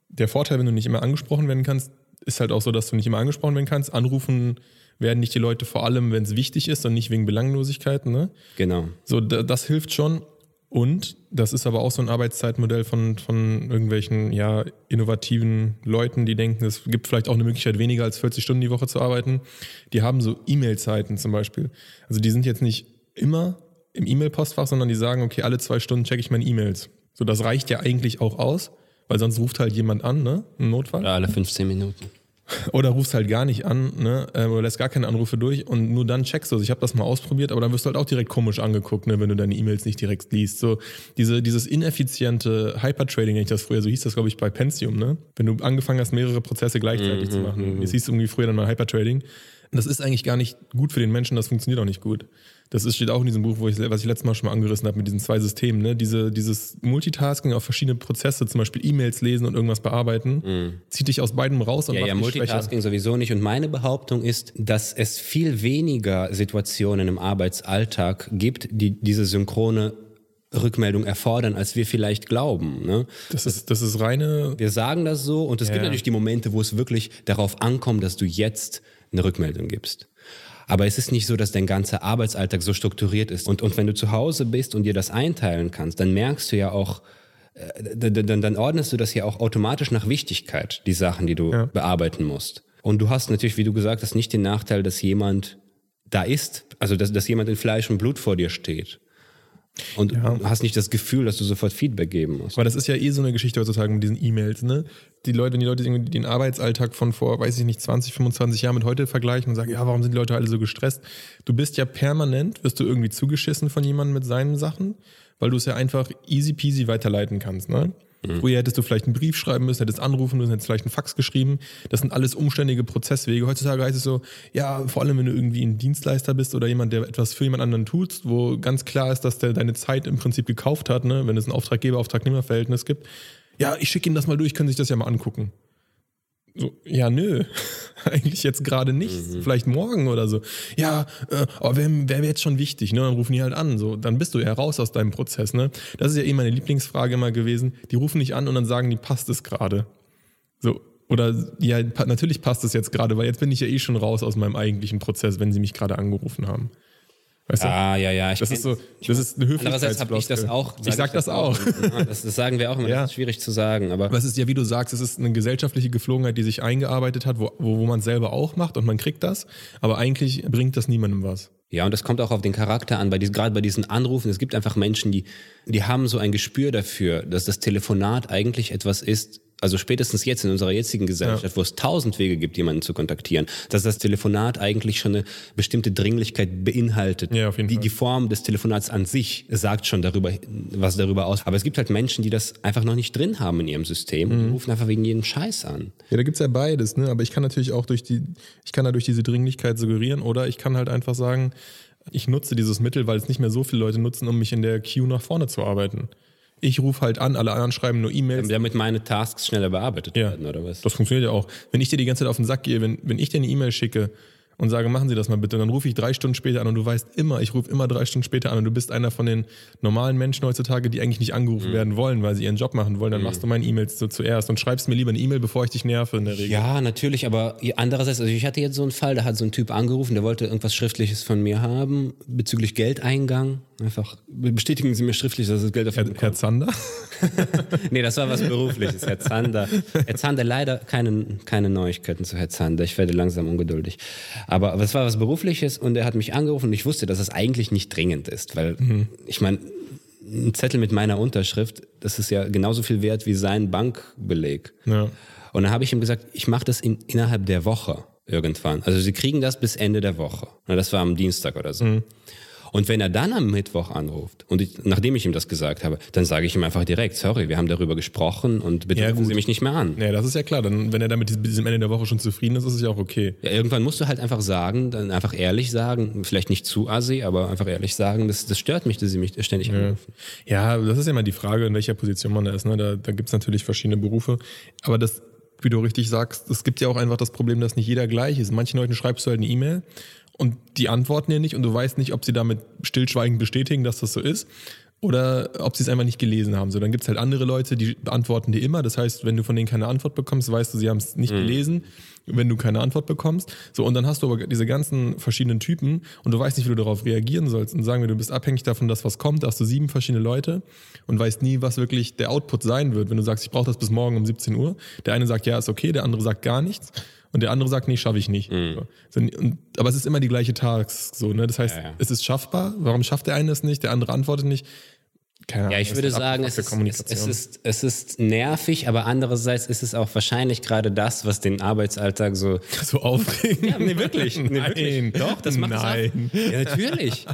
Der Vorteil, wenn du nicht immer angesprochen werden kannst, ist halt auch so, dass du nicht immer angesprochen werden kannst. Anrufen werden nicht die Leute vor allem, wenn es wichtig ist und nicht wegen Belanglosigkeiten. Ne? Genau. So, da, das hilft schon. Und das ist aber auch so ein Arbeitszeitmodell von, von irgendwelchen ja, innovativen Leuten, die denken, es gibt vielleicht auch eine Möglichkeit, weniger als 40 Stunden die Woche zu arbeiten. Die haben so E-Mail-Zeiten zum Beispiel. Also die sind jetzt nicht immer im E-Mail-Postfach, sondern die sagen, okay, alle zwei Stunden checke ich meine E-Mails. So, das reicht ja eigentlich auch aus, weil sonst ruft halt jemand an, ne? Ein Notfall. Oder alle 15 Minuten. Oder rufst halt gar nicht an, ne? ähm, Oder lässt gar keine Anrufe durch und nur dann checkst du. Also ich habe das mal ausprobiert, aber dann wirst du halt auch direkt komisch angeguckt, ne, wenn du deine E-Mails nicht direkt liest. So diese, dieses ineffiziente Hypertrading, wenn ich das früher, so hieß das, glaube ich, bei Pentium, ne? Wenn du angefangen hast, mehrere Prozesse gleichzeitig zu machen. Es hieß irgendwie früher dann mal Hypertrading. Das ist eigentlich gar nicht gut für den Menschen, das funktioniert auch nicht gut. Das ist, steht auch in diesem Buch, wo ich, was ich letztes Mal schon mal angerissen habe, mit diesen zwei Systemen. Ne? Diese, dieses Multitasking auf verschiedene Prozesse, zum Beispiel E-Mails lesen und irgendwas bearbeiten, zieht dich aus beidem raus und Ja, macht ja, dich schwächer. Multitasking sowieso nicht. Und meine Behauptung ist, dass es viel weniger Situationen im Arbeitsalltag gibt, die diese synchrone Rückmeldung erfordern, als wir vielleicht glauben. Ne? Das ist, das ist reine. Wir sagen das so und es gibt Ja. natürlich die Momente, wo es wirklich darauf ankommt, dass du jetzt eine Rückmeldung gibst. Aber es ist nicht so, dass dein ganzer Arbeitsalltag so strukturiert ist. Und, und wenn du zu Hause bist und dir das einteilen kannst, dann merkst du ja auch, äh, dann, dann, dann ordnest du das ja auch automatisch nach Wichtigkeit, die Sachen, die du Ja. bearbeiten musst. Und du hast natürlich, wie du gesagt hast, nicht den Nachteil, dass jemand da ist, also dass, dass jemand in Fleisch und Blut vor dir steht. Und Ja. du hast nicht das Gefühl, dass du sofort Feedback geben musst. Weil das ist ja eh so eine Geschichte heutzutage mit diesen E-Mails, ne? Die Leute, die Leute irgendwie den Arbeitsalltag von vor, weiß ich nicht, 20, 25 Jahren mit heute vergleichen und sagen, ja, warum sind die Leute alle so gestresst? Du bist ja permanent, wirst du irgendwie zugeschissen von jemandem mit seinen Sachen, weil du es ja einfach easy peasy weiterleiten kannst, ne? Früher hättest du vielleicht einen Brief schreiben müssen, hättest anrufen müssen, hättest vielleicht einen Fax geschrieben. Das sind alles umständige Prozesswege. Heutzutage heißt es so, ja, vor allem wenn du irgendwie ein Dienstleister bist oder jemand, der etwas für jemand anderen tut, wo ganz klar ist, dass der deine Zeit im Prinzip gekauft hat, ne? wenn es ein Auftraggeber-Auftragnehmer-Verhältnis gibt. Ja, ich schicke Ihnen das mal durch, können Sie sich das ja mal angucken. So, ja, nö, eigentlich jetzt gerade nicht. Vielleicht morgen oder so. Ja, äh, aber wäre wär mir jetzt schon wichtig, ne? Dann rufen die halt an. So, dann bist du ja raus aus deinem Prozess, ne? Das ist ja eh meine Lieblingsfrage immer gewesen. Die rufen nicht an und dann sagen die, passt es gerade? So, oder ja, natürlich passt es jetzt gerade, weil jetzt bin ich ja eh schon raus aus meinem eigentlichen Prozess, wenn sie mich gerade angerufen haben. Weißt du? Ah, ja, ja. Ich Das ist so, das ist eine Andererseits habe ich das auch. Ich sag das auch. Ja, das, das sagen wir auch immer. Ja. Das ist schwierig zu sagen. Aber Aber es ist ja, wie du sagst, es ist eine gesellschaftliche Geflogenheit, die sich eingearbeitet hat, wo, wo, wo man es selber auch macht und man kriegt das. Aber eigentlich bringt das niemandem was. ja, und das kommt auch auf den Charakter an. Bei diesen, gerade bei diesen Anrufen. Es gibt einfach Menschen, die, die haben so ein Gespür dafür, dass das Telefonat eigentlich etwas ist. Also spätestens jetzt in unserer jetzigen Gesellschaft, wo es tausend Wege gibt, jemanden zu kontaktieren, dass das Telefonat eigentlich schon eine bestimmte Dringlichkeit beinhaltet. Ja, auf jeden die, Fall. die Form des Telefonats an sich sagt schon darüber, was darüber aus. Aber es gibt halt Menschen, die das einfach noch nicht drin haben in ihrem System Mhm. und rufen einfach wegen jedem Scheiß an. Ja, da gibt's ja beides, ne? Aber ich kann natürlich auch durch die, ich kann da durch diese Dringlichkeit suggerieren oder ich kann halt einfach sagen, ich nutze dieses Mittel, weil es nicht mehr so viele Leute nutzen, um mich in der Queue nach vorne zu arbeiten. Ich rufe halt an, alle anderen schreiben nur E-Mails. Damit meine Tasks schneller bearbeitet Ja, werden, oder was? das funktioniert ja auch. Wenn ich dir die ganze Zeit auf den Sack gehe, wenn, wenn ich dir eine E-Mail schicke und sage, machen Sie das mal bitte, und dann rufe ich drei Stunden später an und du weißt immer, ich rufe immer drei Stunden später an und du bist einer von den normalen Menschen heutzutage, die eigentlich nicht angerufen werden wollen, weil sie ihren Job machen wollen, dann machst du meine E-Mails so zuerst und schreibst mir lieber eine E-Mail, bevor ich dich nerve in der Regel. Ja, natürlich, aber andererseits, also ich hatte jetzt so einen Fall, da hat so ein Typ angerufen, der wollte irgendwas Schriftliches von mir haben bezüglich Geldeingang. Einfach bestätigen Sie mir schriftlich, dass das Geld auf Herr, dem Herr Zander? Nee, das war was Berufliches, Herr Zander. Herr Zander, leider keine, keine Neuigkeiten zu Herr Zander. Ich werde langsam ungeduldig. Aber, aber es war was Berufliches und er hat mich angerufen und ich wusste, dass es eigentlich nicht dringend ist, weil ich meine, ein Zettel mit meiner Unterschrift, das ist ja genauso viel wert wie sein Bankbeleg. Ja. Und dann habe ich ihm gesagt, ich mache das in, innerhalb der Woche irgendwann. Also sie kriegen das bis Ende der Woche. Na, Das war am Dienstag oder so. Und wenn er dann am Mittwoch anruft und ich, nachdem ich ihm das gesagt habe, dann sage ich ihm einfach direkt, sorry, wir haben darüber gesprochen und bitte Ja, rufen gut. Sie mich nicht mehr an. Ja, das ist ja klar. Dann, wenn er damit bis diesem Ende der Woche schon zufrieden ist, ist es ja auch okay. Ja, irgendwann musst du halt einfach sagen, dann einfach ehrlich sagen, vielleicht nicht zu assi, aber einfach ehrlich sagen, das, das stört mich, dass sie mich ständig anrufen. Ja, das ist ja immer die Frage, in welcher Position man da ist. Ne? Da, da gibt es natürlich verschiedene Berufe. Aber das, wie du richtig sagst, es gibt ja auch einfach das Problem, dass nicht jeder gleich ist. Manchen Leuten schreibst du halt eine E-Mail und die antworten dir nicht und du weißt nicht, ob sie damit stillschweigend bestätigen, dass das so ist. Oder ob sie es einfach nicht gelesen haben. So, dann gibt es halt andere Leute, die beantworten dir immer. Das heißt, wenn du von denen keine Antwort bekommst, weißt du, sie haben es nicht gelesen, wenn du keine Antwort bekommst. So, und dann hast du aber diese ganzen verschiedenen Typen und du weißt nicht, wie du darauf reagieren sollst. Und sagen wir, du bist abhängig davon, dass was kommt, da hast du sieben verschiedene Leute und weißt nie, was wirklich der Output sein wird. Wenn du sagst, ich brauche das bis morgen um 17 Uhr, der eine sagt, ja, ist okay, der andere sagt gar nichts. Und der andere sagt, nee, schaffe ich nicht. So. So, und, aber es ist immer die gleiche Task. So, ne? Das heißt, Ja, ja. es ist schaffbar. Warum schafft der eine es nicht? Der andere antwortet nicht. Keine Ahnung, Ja, ich würde sagen, es ist, es, ist, es ist nervig, aber andererseits ist es auch wahrscheinlich gerade das, was den Arbeitsalltag so so aufregend. Ja, nee, wirklich. Nee, Nein. wirklich. Doch, das macht Nein. es. Ja, natürlich.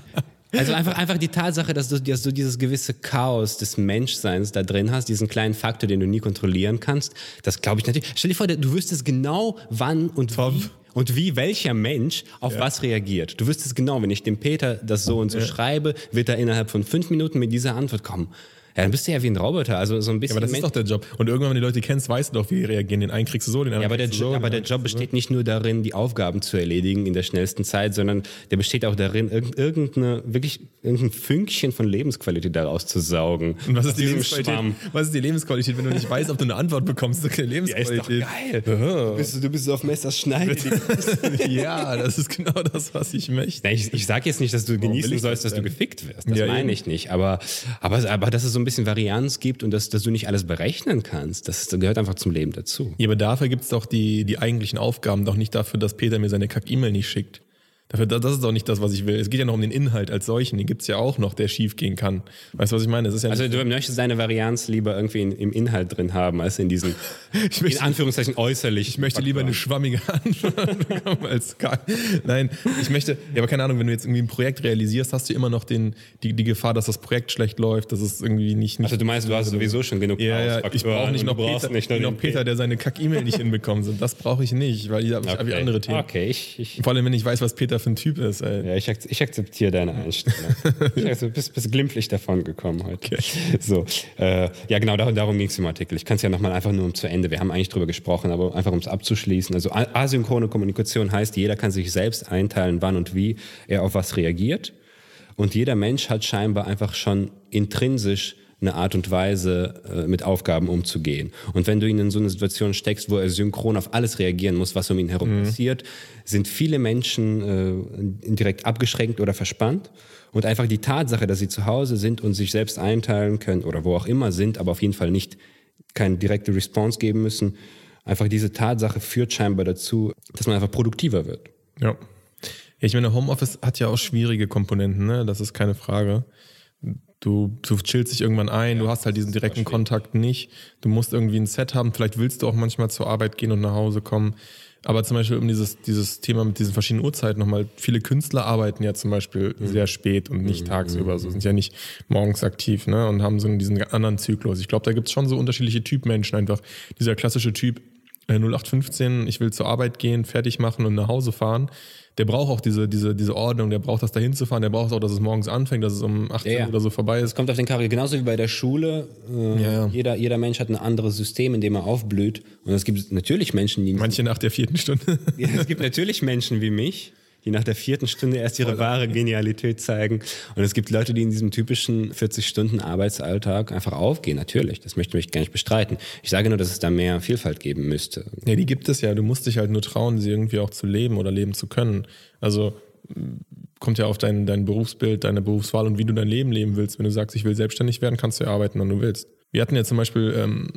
Also einfach, einfach die Tatsache, dass du, dass du dieses gewisse Chaos des Menschseins da drin hast, diesen kleinen Faktor, den du nie kontrollieren kannst, das glaube ich natürlich. Stell dir vor, du wüsstest genau, wann und Tom. wie und wie welcher Mensch auf was reagiert. Du wüsstest genau, wenn ich dem Peter das so und so schreibe, wird er innerhalb von fünf Minuten mit dieser Antwort kommen. Ja, dann bist du ja wie ein Roboter, also so ein bisschen. Aber das ist doch der Job. Und irgendwann, wenn du die Leute kennst, weißt du doch, wie die reagieren. Den einen kriegst du so, den anderen ja, aber der, kriegst du Jo- so. aber der Job besteht nicht nur darin, die Aufgaben zu erledigen in der schnellsten Zeit, sondern der besteht auch darin, irgend- irgendeine, wirklich irgendein Fünkchen von Lebensqualität daraus zu saugen. so. Und was ist, die Lebensqualität? Schwamm. was ist die Lebensqualität, wenn du nicht weißt, ob du eine Antwort bekommst? Das ist keine Ja, ist doch Lebensqualität. geil. Du bist, du bist auf Messers Schneide. ja, das ist genau das, was ich möchte. Nein, ich, ich sage jetzt nicht, dass du genießen sollst, das dass du gefickt wirst. Das Ja, meine ich nicht. Aber, aber, aber dass es so ein bisschen Varianz gibt und dass, dass du nicht alles berechnen kannst, das, gehört einfach zum Leben dazu. Ja, aber dafür gibt's doch die, die eigentlichen Aufgaben, doch nicht dafür, dass Peter mir seine Kack-E-Mail nicht schickt. Dafür, das ist doch nicht das, was ich will. Es geht ja noch um den Inhalt als solchen. Den gibt's ja auch noch, der schief gehen kann. Weißt du, was ich meine? Ja Also du möchtest deine Varianz lieber irgendwie in, im Inhalt drin haben, als in diesen, ich in möchte, Anführungszeichen, äußerlich. ich möchte lieber eine schwammige Antwort bekommen als gar. Nein, ich möchte, ja, aber keine Ahnung, wenn du jetzt irgendwie ein Projekt realisierst, hast du immer noch den, die, die Gefahr, dass das Projekt schlecht läuft, dass es irgendwie nicht, nicht Also du meinst, du hast sowieso schon genug Ja, ja, ich brauche nicht noch Peter, nicht noch noch Peter, der seine Kack-E-Mail nicht hinbekommt. Und das brauche ich nicht, weil ich habe hab Okay. andere Themen. Okay, ich, ich, Vor allem, wenn ich weiß, was Peter für ein Typ ist. Ey. ja, ich, ak- ich akzeptiere deine Einstellung. ich, also, du bist, bist glimpflich davon gekommen heute. So, äh, ja, genau, darum, darum ging es im Artikel. Ich kann es ja nochmal einfach nur um zu Ende. Wir haben eigentlich drüber gesprochen, aber einfach um es abzuschließen. Also asynchrone Kommunikation heißt, jeder kann sich selbst einteilen, wann und wie er auf was reagiert. Und jeder Mensch hat scheinbar einfach schon intrinsisch eine Art und Weise, äh, mit Aufgaben umzugehen. Und wenn du ihn in so eine Situation steckst, wo er synchron auf alles reagieren muss, was um ihn herum passiert, sind viele Menschen äh, direkt abgeschränkt oder verspannt. Und einfach die Tatsache, dass sie zu Hause sind und sich selbst einteilen können oder wo auch immer sind, aber auf jeden Fall nicht keine direkte Response geben müssen, einfach diese Tatsache führt scheinbar dazu, dass man einfach produktiver wird. Ja. ja. Ich meine, Homeoffice hat ja auch schwierige Komponenten, ne? Das ist keine Frage. Du, du chillst dich irgendwann ein, du hast halt diesen direkten Kontakt nicht. Du musst irgendwie ein Set haben. Vielleicht willst du auch manchmal zur Arbeit gehen und nach Hause kommen. Aber zum Beispiel um dieses, dieses Thema mit diesen verschiedenen Uhrzeiten nochmal, viele Künstler arbeiten ja zum Beispiel sehr spät und nicht tagsüber, so sind ja nicht morgens aktiv, ne? Und haben so diesen anderen Zyklus. Ich glaube, da gibt's schon so unterschiedliche Typ Menschen einfach. Dieser klassische Typ, äh, 0815, ich will zur Arbeit gehen, fertig machen und nach Hause fahren. Der braucht auch diese, diese, diese Ordnung, der braucht das dahin zu fahren, der braucht auch, dass es morgens anfängt, dass es um 18 Ja, ja. Uhr oder so vorbei ist. Es kommt auf den Charakter, genauso wie bei der Schule. Äh, Ja, ja. Jeder, jeder Mensch hat ein anderes System, in dem er aufblüht. Und es gibt natürlich Menschen, die Manche nach der vierten Stunde. Ja, es gibt natürlich Menschen wie mich, die nach der vierten Stunde erst ihre wahre Genialität zeigen. Und es gibt Leute, die in diesem typischen 40-Stunden-Arbeitsalltag einfach aufgehen. Natürlich, das möchte ich gar nicht bestreiten. Ich sage nur, dass es da mehr Vielfalt geben müsste. Ja, die gibt es ja. Du musst dich halt nur trauen, sie irgendwie auch zu leben oder leben zu können. Also mh, kommt ja auf dein, dein Berufsbild, deine Berufswahl und wie du dein Leben leben willst. Wenn du sagst, ich will selbstständig werden, kannst du ja arbeiten, wann du willst. Wir hatten ja zum Beispiel, ähm,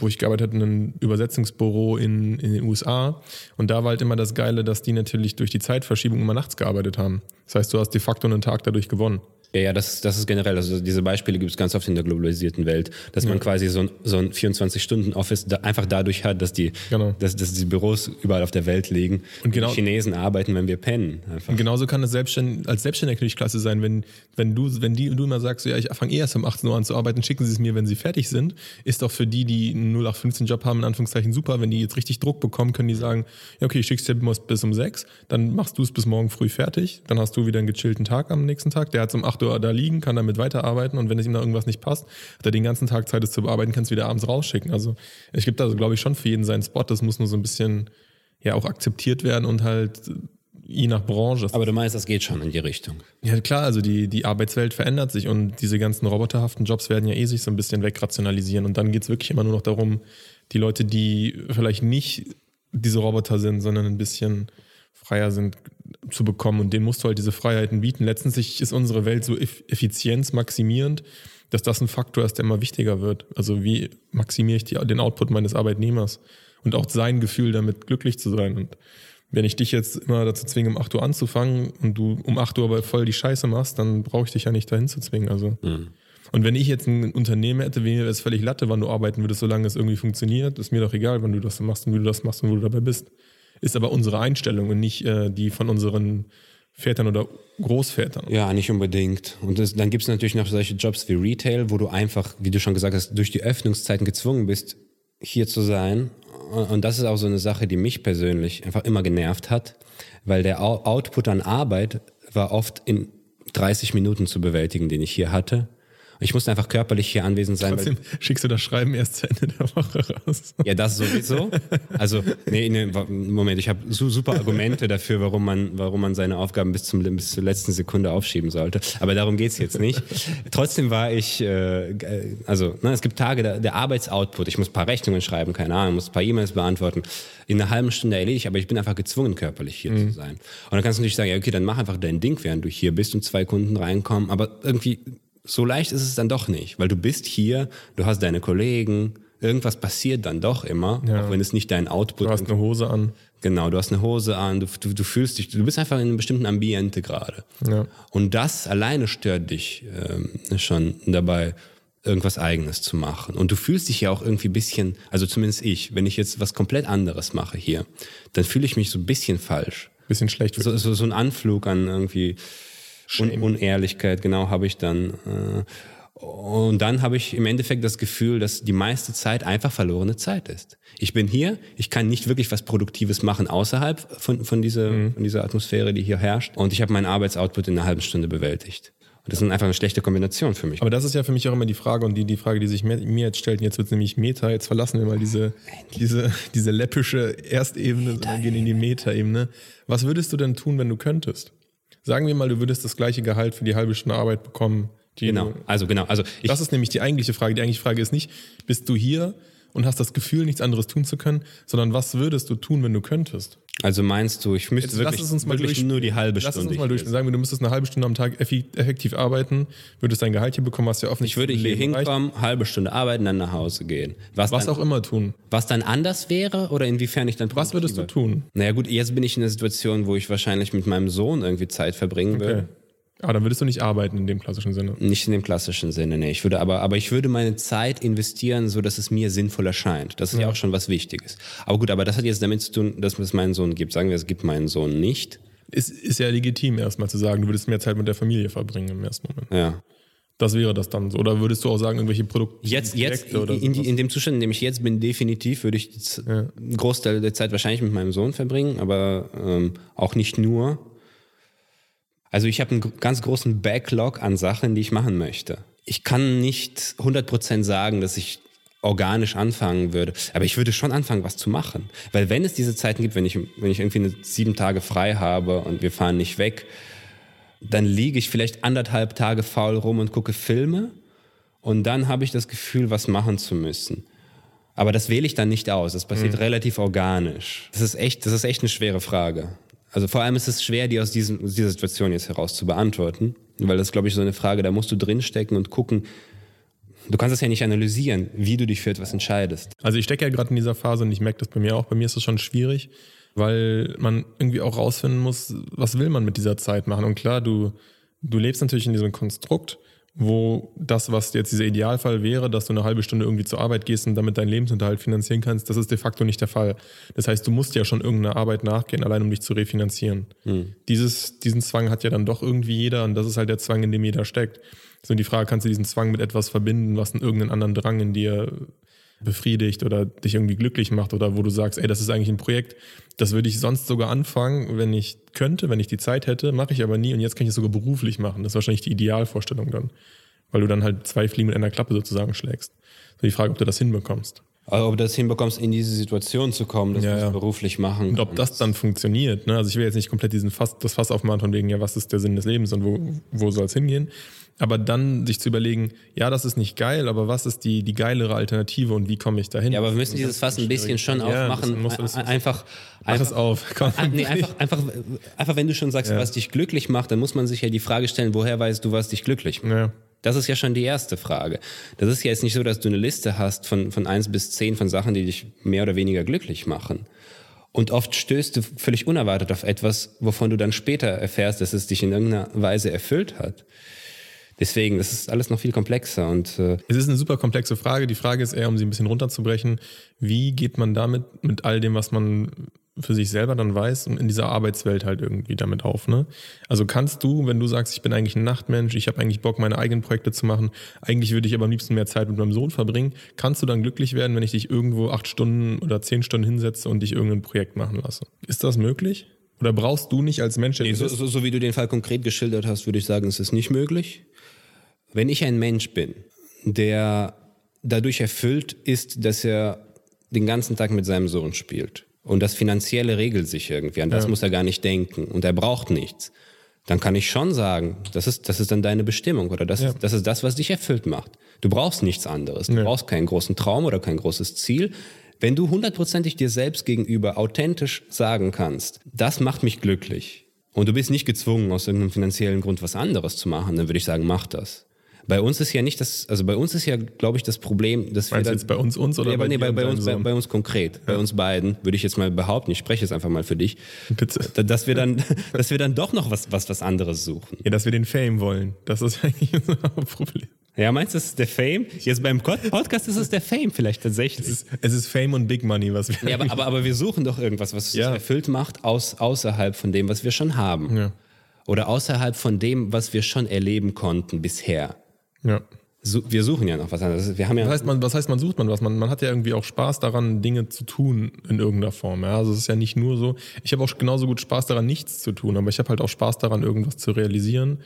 wo ich gearbeitet habe, ein Übersetzungsbüro in, in den USA. Und da war halt immer das Geile, dass die natürlich durch die Zeitverschiebung immer nachts gearbeitet haben. Das heißt, du hast de facto einen Tag dadurch gewonnen. Ja, ja, das, das ist generell, also diese Beispiele gibt es ganz oft in der globalisierten Welt, dass man quasi so ein, so ein 24-Stunden-Office da einfach dadurch hat, dass die, Genau. dass, dass die Büros überall auf der Welt liegen. Und genau- Chinesen arbeiten, wenn wir pennen. Einfach. Und genauso kann es selbstständ, als Selbstständiger natürlich klasse sein, wenn, wenn du, wenn die, du immer sagst, ja, ich fange eh erst um 18 Uhr an zu arbeiten, schicken sie es mir, wenn sie fertig sind. Ist doch für die, die einen 0815-Job haben, in Anführungszeichen super. Wenn die jetzt richtig Druck bekommen, können die sagen, ja, okay, ich schick's dir bis um 6, dann machst du es bis morgen früh fertig, dann hast du wieder einen gechillten Tag am nächsten Tag. Der hat um 8 Uhr da liegen, kann damit weiterarbeiten und wenn es ihm da irgendwas nicht passt, hat er den ganzen Tag Zeit, es zu bearbeiten, kannst wieder abends rausschicken. Also es gibt da, glaube ich, schon für jeden seinen Spot. Das muss nur so ein bisschen, ja, auch akzeptiert werden und halt je nach Branche. Aber du meinst, das geht schon in die Richtung. Ja, klar, also die, die Arbeitswelt verändert sich und diese ganzen roboterhaften Jobs werden ja eh sich so ein bisschen wegrationalisieren. Und dann geht's wirklich immer nur noch darum, die Leute, die vielleicht nicht diese Roboter sind, sondern ein bisschen freier sind, zu bekommen. Und denen musst du halt diese Freiheiten bieten. Letztendlich ist unsere Welt so eff- effizienzmaximierend, dass das ein Faktor ist, der immer wichtiger wird. Also wie maximiere ich die, den Output meines Arbeitnehmers und auch sein Gefühl damit glücklich zu sein. Und wenn ich dich jetzt immer dazu zwinge, um 8 Uhr anzufangen und du um 8 Uhr aber voll die Scheiße machst, dann brauche ich dich ja nicht dahin zu zwingen. Also. Und wenn ich jetzt ein Unternehmen hätte, wäre es völlig Latte, wann du arbeiten würdest, solange es irgendwie funktioniert. Ist mir doch egal, wann du das machst und wie du das machst und wo du dabei bist. Ist aber unsere Einstellung und nicht äh, die von unseren Vätern oder Großvätern. Ja, nicht unbedingt. Und das, dann gibt es natürlich noch solche Jobs wie Retail, wo du einfach, wie du schon gesagt hast, durch die Öffnungszeiten gezwungen bist, hier zu sein. und das ist auch so eine Sache, die mich persönlich einfach immer genervt hat, weil der Output an Arbeit war oft in 30 Minuten zu bewältigen, den ich hier hatte. Ich musste einfach körperlich hier anwesend sein. Trotzdem schickst du das Schreiben erst zu Ende der Woche raus. Ja, das sowieso. Also, nee, nee Moment, ich habe super Argumente dafür, warum man, warum man seine Aufgaben bis, zum, bis zur letzten Sekunde aufschieben sollte. Aber darum geht's jetzt nicht. Trotzdem war ich, äh, also ne, es gibt Tage, der, der Arbeitsoutput, ich muss ein paar Rechnungen schreiben, keine Ahnung, muss ein paar E-Mails beantworten, in einer halben Stunde erledigt, aber ich bin einfach gezwungen, körperlich hier mhm. zu sein. Und dann kannst du natürlich sagen, ja, okay, dann mach einfach dein Ding, während du hier bist und zwei Kunden reinkommen, aber irgendwie so leicht ist es dann doch nicht, weil du bist hier, du hast deine Kollegen, irgendwas passiert dann doch immer, ja. auch wenn es nicht dein Output ist. Du hast eine Hose an. Genau, du hast eine Hose an, du, du, du fühlst dich, du bist einfach in einem bestimmten Ambiente gerade. Ja. Und das alleine stört dich ähm, schon dabei, irgendwas Eigenes zu machen. Und du fühlst dich ja auch irgendwie ein bisschen, also zumindest ich, wenn ich jetzt was komplett anderes mache hier, dann fühle ich mich so ein bisschen falsch. Bisschen schlecht. So, so, so ein Anflug an irgendwie Un Unehrlichkeit, genau, habe ich dann. Äh, und dann habe ich im Endeffekt das Gefühl, dass die meiste Zeit einfach verlorene Zeit ist. Ich bin hier, ich kann nicht wirklich was Produktives machen außerhalb von, von, dieser, mhm. von dieser Atmosphäre, die hier herrscht. Und ich habe meinen Arbeitsoutput in einer halben Stunde bewältigt. Und das ist einfach eine schlechte Kombination für mich. Aber das ist ja für mich auch immer die Frage und die, die Frage, die sich mir jetzt stellt. Jetzt wird es nämlich Meta. Jetzt verlassen wir mal diese, diese, diese läppische Erstebene, sondern gehen in die Meta-Ebene. Was würdest du denn tun, wenn du könntest? Sagen wir mal, du würdest das gleiche Gehalt für die halbe Stunde Arbeit bekommen. genau, also genau. Also das ist nämlich die eigentliche Frage. Die eigentliche Frage ist nicht, bist du hier und hast das Gefühl, nichts anderes tun zu können, sondern was würdest du tun, wenn du könntest? Also meinst du, ich müsste Jetzt wirklich, wirklich durch, nur die halbe Stunde. Lass uns mal durch. Sagen wir, du müsstest eine halbe Stunde am Tag effektiv arbeiten, würdest dein Gehalt hier bekommen, hast ja offensichtlich. Ich würde hier hinkommen, halbe Stunde arbeiten, dann nach Hause gehen. Was, was dann, auch immer tun. Was dann anders wäre oder inwiefern ich dann Was würdest du tun? Naja gut, jetzt bin ich in der Situation, wo ich wahrscheinlich mit meinem Sohn irgendwie Zeit verbringen okay. will. Aber dann würdest du nicht arbeiten in dem klassischen Sinne. Nicht in dem klassischen Sinne, nee. Ich würde aber, aber ich würde meine Zeit investieren, so dass es mir sinnvoll erscheint. Das ist ja. ja auch schon was Wichtiges. Aber gut, aber das hat jetzt damit zu tun, dass es meinen Sohn gibt. Sagen wir, es gibt meinen Sohn nicht. Ist, ist ja legitim, erstmal zu sagen, du würdest mehr Zeit mit der Familie verbringen im ersten Moment. Ja. Das wäre das dann so. Oder würdest du auch sagen, irgendwelche Produkte? Jetzt, jetzt in, in, in, dem Zustand, in dem ich jetzt bin, definitiv würde ich ja. einen Großteil der Zeit wahrscheinlich mit meinem Sohn verbringen, aber ähm, auch nicht nur. Also ich habe einen ganz großen Backlog an Sachen, die ich machen möchte. Ich kann nicht 100% sagen, dass ich organisch anfangen würde. Aber ich würde schon anfangen, was zu machen. Weil wenn es diese Zeiten gibt, wenn ich, wenn ich irgendwie eine sieben Tage frei habe und wir fahren nicht weg, dann liege ich vielleicht anderthalb Tage faul rum und gucke Filme und dann habe ich das Gefühl, was machen zu müssen. Aber das wähle ich dann nicht aus. Das passiert mhm. relativ organisch. Das ist echt, das ist echt eine schwere Frage. Also vor allem ist es schwer, die aus, diesem, aus dieser Situation jetzt heraus zu beantworten, weil das, glaube ich, so eine Frage, da musst du drinstecken und gucken, Du kannst es ja nicht analysieren, wie du dich für etwas entscheidest. Also ich stecke ja gerade in dieser Phase und ich merke das bei mir auch. Bei mir ist es schon schwierig, weil man irgendwie auch rausfinden muss, was will man mit dieser Zeit machen. Und klar, du, du lebst natürlich in diesem Konstrukt wo das, was jetzt dieser Idealfall wäre, dass du eine halbe Stunde irgendwie zur Arbeit gehst und damit deinen Lebensunterhalt finanzieren kannst, das ist de facto nicht der Fall. Das heißt, du musst ja schon irgendeiner Arbeit nachgehen, allein um dich zu refinanzieren. Hm. Dieses, diesen Zwang hat ja dann doch irgendwie jeder und das ist halt der Zwang, in dem jeder steckt. So die Frage, kannst du diesen Zwang mit etwas verbinden, was in irgendeinen anderen Drang in dir befriedigt oder dich irgendwie glücklich macht oder wo du sagst, ey, das ist eigentlich ein Projekt, das würde ich sonst sogar anfangen, wenn ich könnte, wenn ich die Zeit hätte, mache ich aber nie und jetzt kann ich es sogar beruflich machen. Das ist wahrscheinlich die Idealvorstellung dann, weil du dann halt zwei Fliegen mit einer Klappe sozusagen schlägst. So die Frage, ob du das hinbekommst. Also ob du das hinbekommst, in diese Situation zu kommen, dass ja, du es beruflich machen Und ob das dann funktioniert. Ne? Also ich will jetzt nicht komplett diesen Fass, das Fass aufmachen von wegen, ja, was ist der Sinn des Lebens und wo, wo soll es hingehen. Aber dann sich zu überlegen, ja, das ist nicht geil, aber was ist die, die geilere Alternative und wie komme ich dahin? Ja, aber wir müssen dieses Fass ein bisschen schon aufmachen. Ja, einfach, einfach, Mach es auf. Komm, nee, einfach, einfach, einfach, wenn du schon sagst, ja. was dich glücklich macht, dann muss man sich ja die Frage stellen, woher weißt du, was dich glücklich macht? Ja. Das ist ja schon die erste Frage. Das ist ja jetzt nicht so, dass du eine Liste hast von, von eins bis zehn von Sachen, die dich mehr oder weniger glücklich machen. Und oft stößt du völlig unerwartet auf etwas, wovon du dann später erfährst, dass es dich in irgendeiner Weise erfüllt hat. Deswegen, das ist alles noch viel komplexer und äh es ist eine super komplexe Frage. Die Frage ist eher, um sie ein bisschen runterzubrechen, wie geht man damit mit all dem, was man für sich selber dann weiß und in dieser Arbeitswelt halt irgendwie damit auf. Ne? Also kannst du, wenn du sagst, ich bin eigentlich ein Nachtmensch, ich habe eigentlich Bock, meine eigenen Projekte zu machen, eigentlich würde ich aber am liebsten mehr Zeit mit meinem Sohn verbringen, kannst du dann glücklich werden, wenn ich dich irgendwo acht Stunden oder zehn Stunden hinsetze und dich irgendein Projekt machen lasse? Ist das möglich? Oder brauchst du nicht als Mensch, Nee, so, so, so wie du den Fall konkret geschildert hast, würde ich sagen, es ist nicht möglich. Wenn ich ein Mensch bin, der dadurch erfüllt ist, dass er den ganzen Tag mit seinem Sohn spielt und das Finanzielle regelt sich irgendwie, an das muss er gar nicht denken und er braucht nichts, dann kann ich schon sagen, das ist, das ist dann deine Bestimmung oder das, ist, das ist das, was dich erfüllt macht. Du brauchst nichts anderes. Du brauchst keinen großen Traum oder kein großes Ziel. Wenn du hundertprozentig dir selbst gegenüber authentisch sagen kannst, das macht mich glücklich und du bist nicht gezwungen, aus irgendeinem finanziellen Grund was anderes zu machen, dann würde ich sagen, mach das. Bei uns ist ja nicht das, also bei uns ist ja, glaube ich, das Problem, dass Meinst wir jetzt bei uns uns oder ja, bei nee, bei, bei, uns, bei, bei uns konkret, bei uns beiden, würde ich jetzt mal behaupten, ich spreche jetzt einfach mal für dich, Bitte. da- dass wir dann, dass wir dann doch noch was, was, was anderes suchen. Ja, dass wir den Fame wollen. Das ist eigentlich unser Problem. Ja, meinst du, das ist der Fame? Jetzt beim Pod- Podcast ist es der Fame vielleicht tatsächlich. Es ist, es ist Fame und Big Money, was wir. Ja, aber, aber, aber wir suchen doch irgendwas, was Ja. uns erfüllt macht, aus, außerhalb von dem, was wir schon haben. Ja. Oder außerhalb von dem, was wir schon erleben konnten bisher. Ja. So, wir suchen ja noch was anderes. Wir haben ja Was heißt, man, was heißt, man sucht man was? Man, man hat ja irgendwie auch Spaß daran, Dinge zu tun in irgendeiner Form. Ja? Also es ist ja nicht nur so. Ich habe auch genauso gut Spaß daran, nichts zu tun, aber ich habe halt auch Spaß daran, irgendwas zu realisieren.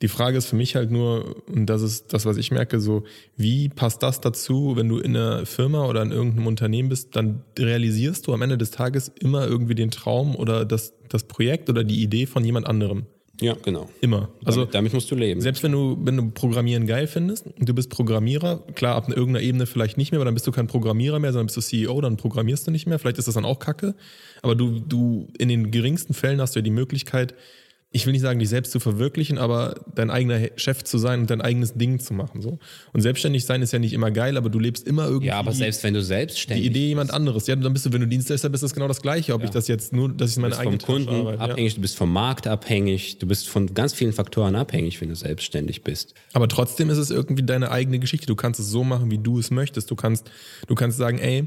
Die Frage ist für mich halt nur, und das ist das, was ich merke, so, wie passt das dazu, wenn du in einer Firma oder in irgendeinem Unternehmen bist, dann realisierst du am Ende des Tages immer irgendwie den Traum oder das, das Projekt oder die Idee von jemand anderem. Ja, genau. Immer. Also damit, damit musst du leben. selbst wenn du, wenn du Programmieren geil findest und du bist Programmierer, klar, ab irgendeiner Ebene vielleicht nicht mehr, aber dann bist du kein Programmierer mehr, sondern bist du CEO, dann programmierst du nicht mehr. Vielleicht ist das dann auch Kacke. Aber du, du, in den geringsten Fällen hast du ja die Möglichkeit, ich will nicht sagen, dich selbst zu verwirklichen, aber dein eigener He- Chef zu sein und dein eigenes Ding zu machen. So. Und selbstständig sein ist ja nicht immer geil, aber du lebst immer irgendwie ja, aber die, selbst wenn du die selbstständig Idee jemand anderes. Ja, dann bist du, wenn du Dienstleister bist, ist das genau das Gleiche. Ob ich das jetzt nur, dass ich meine bist eigene vom Kunden arbeite, ja. abhängig, du bist vom Markt abhängig, du bist von ganz vielen Faktoren abhängig, wenn du selbstständig bist. Aber trotzdem ist es irgendwie deine eigene Geschichte. Du kannst es so machen, wie du es möchtest. Du kannst, du kannst sagen, ey,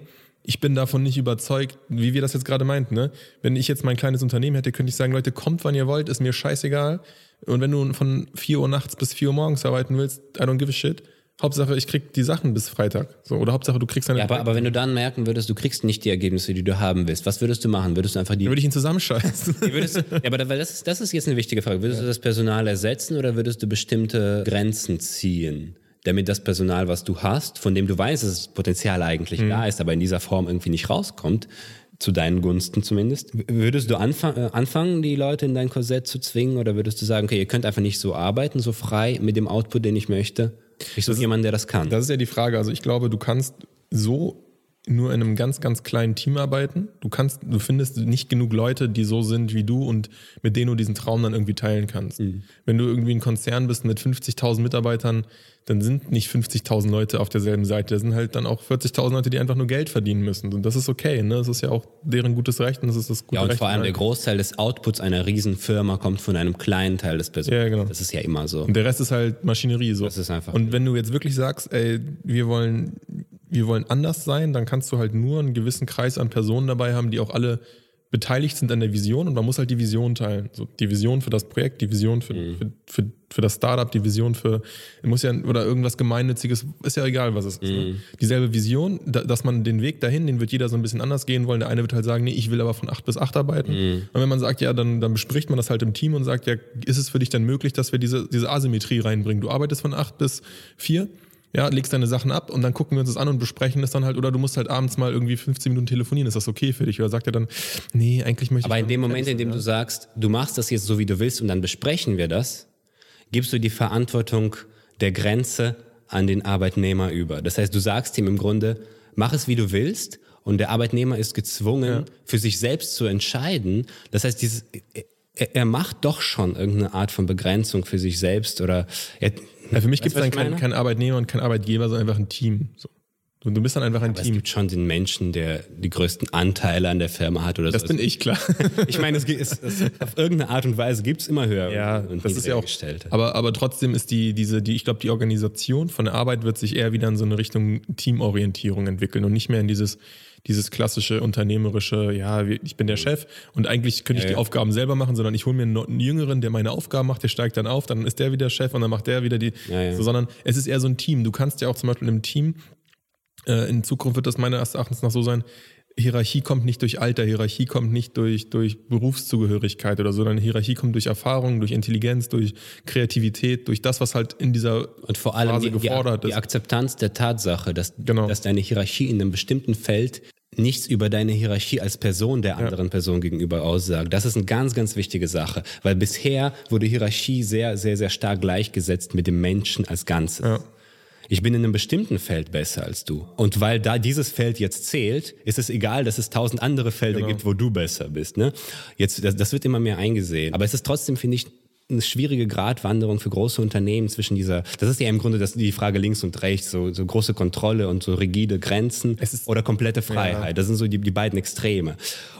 ich bin davon nicht überzeugt, wie wir das jetzt gerade meinten. Ne? Wenn ich jetzt mein kleines Unternehmen hätte, könnte ich sagen, Leute, kommt, wann ihr wollt, ist mir scheißegal. Und wenn du von 4 Uhr nachts bis 4 Uhr morgens arbeiten willst, I don't give a shit. Hauptsache, ich krieg die Sachen bis Freitag. So, oder Hauptsache, du kriegst deine Ja, aber, aber wenn du dann merken würdest, du kriegst nicht die Ergebnisse, die du haben willst, was würdest du machen? Würdest du einfach die. Dann würde ich ihn zusammenscheißen. Würdest, ja, aber da- weil das, ist- das ist jetzt eine wichtige Frage. Würdest du das Personal ersetzen oder würdest du bestimmte Grenzen ziehen? Damit das Personal, was du hast, von dem du weißt, dass das Potenzial eigentlich da ist, aber in dieser Form irgendwie nicht rauskommt, zu deinen Gunsten zumindest. Würdest du anfang, äh, anfangen, die Leute in dein Korsett zu zwingen oder würdest du sagen, okay, ihr könnt einfach nicht so arbeiten, so frei mit dem Output, den ich möchte? Ich suche jemanden, der das kann. Das ist ja die Frage. Also ich glaube, du kannst so nur in einem ganz, ganz kleinen Team arbeiten. Du kannst, du findest nicht genug Leute, die so sind wie du und mit denen du diesen Traum dann irgendwie teilen kannst. Wenn du irgendwie ein Konzern bist mit 50.000 Mitarbeitern, dann sind nicht 50.000 Leute auf derselben Seite. Da sind halt dann auch 40.000 Leute, die einfach nur Geld verdienen müssen. Und das ist okay. Ne? Das ist ja auch deren gutes Recht und das ist das gute Ja, und Recht. vor allem der Großteil des Outputs einer Riesenfirma kommt von einem kleinen Teil des Personals. Ja, genau. Das ist ja immer so. Und der Rest ist halt Maschinerie. So. Das ist einfach- Und wenn du jetzt wirklich sagst, ey, wir wollen, wir wollen anders sein, dann kannst du halt nur einen gewissen Kreis an Personen dabei haben, die auch alle beteiligt sind an der Vision und man muss halt die Vision teilen. So, die Vision für das Projekt, die Vision für, Mhm. für, für, für das Startup, die Vision für, muss ja, oder irgendwas Gemeinnütziges, ist ja egal, was es ist. Mhm. Ne? Dieselbe Vision, da, dass man den Weg dahin, den wird jeder so ein bisschen anders gehen wollen. Der eine wird halt sagen, nee, ich will aber von acht bis acht arbeiten. Mhm. Und wenn man sagt, ja, dann, dann bespricht man das halt im Team und sagt, ja, ist es für dich dann möglich, dass wir diese, diese Asymmetrie reinbringen? Du arbeitest von acht bis vier, ja, legst deine Sachen ab und dann gucken wir uns das an und besprechen das dann halt, oder du musst halt abends mal irgendwie 15 Minuten telefonieren, ist das okay für dich? Oder sagt er dann, nee, eigentlich möchte Aber ich. in dem Moment, in dem du sagst, du machst das jetzt so, wie du willst und dann besprechen wir das, gibst du die Verantwortung der Grenze an den Arbeitnehmer über. Das heißt, du sagst ihm im Grunde, mach es, wie du willst und der Arbeitnehmer ist gezwungen, für sich selbst zu entscheiden. Das heißt, dieses, er, er macht doch schon irgendeine Art von Begrenzung für sich selbst oder er, ja, für mich gibt es dann keinen kein Arbeitnehmer und kein Arbeitgeber, sondern einfach ein Team. So. Du, du bist dann einfach ein Aber es Team. gibt schon den Menschen, der die größten Anteile an der Firma hat oder Das so. bin ich, klar. Ich meine, es, es, es, auf irgendeine Art und Weise gibt es immer höher Ja, und das ist ja auch. Aber, aber trotzdem ist die, diese, die, ich glaube, die Organisation von der Arbeit wird sich eher wieder in so eine Richtung Teamorientierung entwickeln und nicht mehr in dieses, dieses klassische unternehmerische, ja, ich bin der Chef und eigentlich könnte ich die. Aufgaben selber machen, sondern ich hole mir einen, Jüngeren, der meine Aufgaben macht, der steigt dann auf, dann ist der wieder Chef und dann macht der wieder die. So, sondern es ist eher so ein Team. Du kannst ja auch zum Beispiel im Team, äh, in Zukunft wird das meines Erachtens noch so sein, Hierarchie kommt nicht durch Alter, Hierarchie kommt nicht durch, durch Berufszugehörigkeit oder so, sondern Hierarchie kommt durch Erfahrung, durch Intelligenz, durch Kreativität, durch das, was halt in dieser Und vor allem Phase die, die, gefordert die ist. Akzeptanz der Tatsache, dass, Genau. dass deine Hierarchie in einem bestimmten Feld nichts über deine Hierarchie als Person der anderen Person gegenüber aussagt. Das ist eine ganz, ganz wichtige Sache, weil bisher wurde Hierarchie sehr, sehr, sehr stark gleichgesetzt mit dem Menschen als Ganzes. Ja. Ich bin in einem bestimmten Feld besser als du. Und weil da dieses Feld jetzt zählt, ist es egal, dass es tausend andere Felder Genau. gibt, wo du besser bist. Ne? Jetzt, das, das wird immer mehr eingesehen. Aber es ist trotzdem, finde ich, eine schwierige Gratwanderung für große Unternehmen zwischen dieser, das ist ja im Grunde das, die Frage links und rechts, so, so große Kontrolle und so rigide Grenzen ist- oder komplette Freiheit. Das sind so die, die beiden Extreme.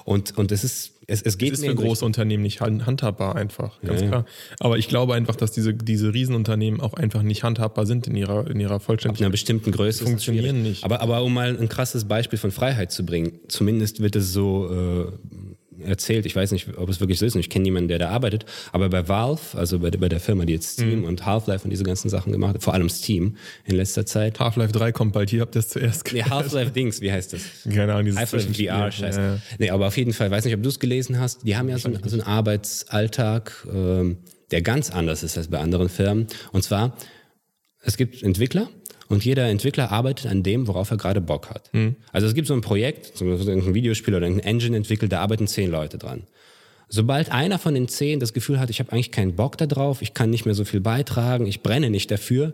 Und, und es ist, es, es geht Das ist für große Unternehmen nicht hand- handhabbar einfach, ganz Ja, klar. Aber ich glaube einfach, dass diese, diese Riesenunternehmen auch einfach nicht handhabbar sind in ihrer, in ihrer ab Vollständigkeit. einer bestimmten Größe es funktionieren nicht. Aber, aber um mal ein krasses Beispiel von Freiheit zu bringen, zumindest wird es so äh, erzählt, ich weiß nicht, ob es wirklich so ist und ich kenne niemanden, der da arbeitet, aber bei Valve, also bei, der- bei der Firma, die jetzt Mhm. Steam und Half-Life und diese ganzen Sachen gemacht hat, vor allem Steam in letzter Zeit. Half-Life 3 kommt bald, hier habt ihr es zuerst Nee, Half-Life Dings, wie heißt das? Keine Ahnung, dieses Half-Life. VR, scheiße. Ja, ja. Nee, aber auf jeden Fall, weiß nicht, ob du es gelesen hast, die haben ja so, einen- so einen Arbeitsalltag, ähm, der ganz anders ist als bei anderen Firmen. Und zwar, es gibt Entwickler und jeder Entwickler arbeitet an dem, worauf er gerade Bock hat. Also es gibt so ein Projekt, so ein Videospiel oder ein Engine entwickelt, da arbeiten zehn Leute dran. Sobald einer von den zehn das Gefühl hat, ich habe eigentlich keinen Bock da drauf, ich kann nicht mehr so viel beitragen, ich brenne nicht dafür,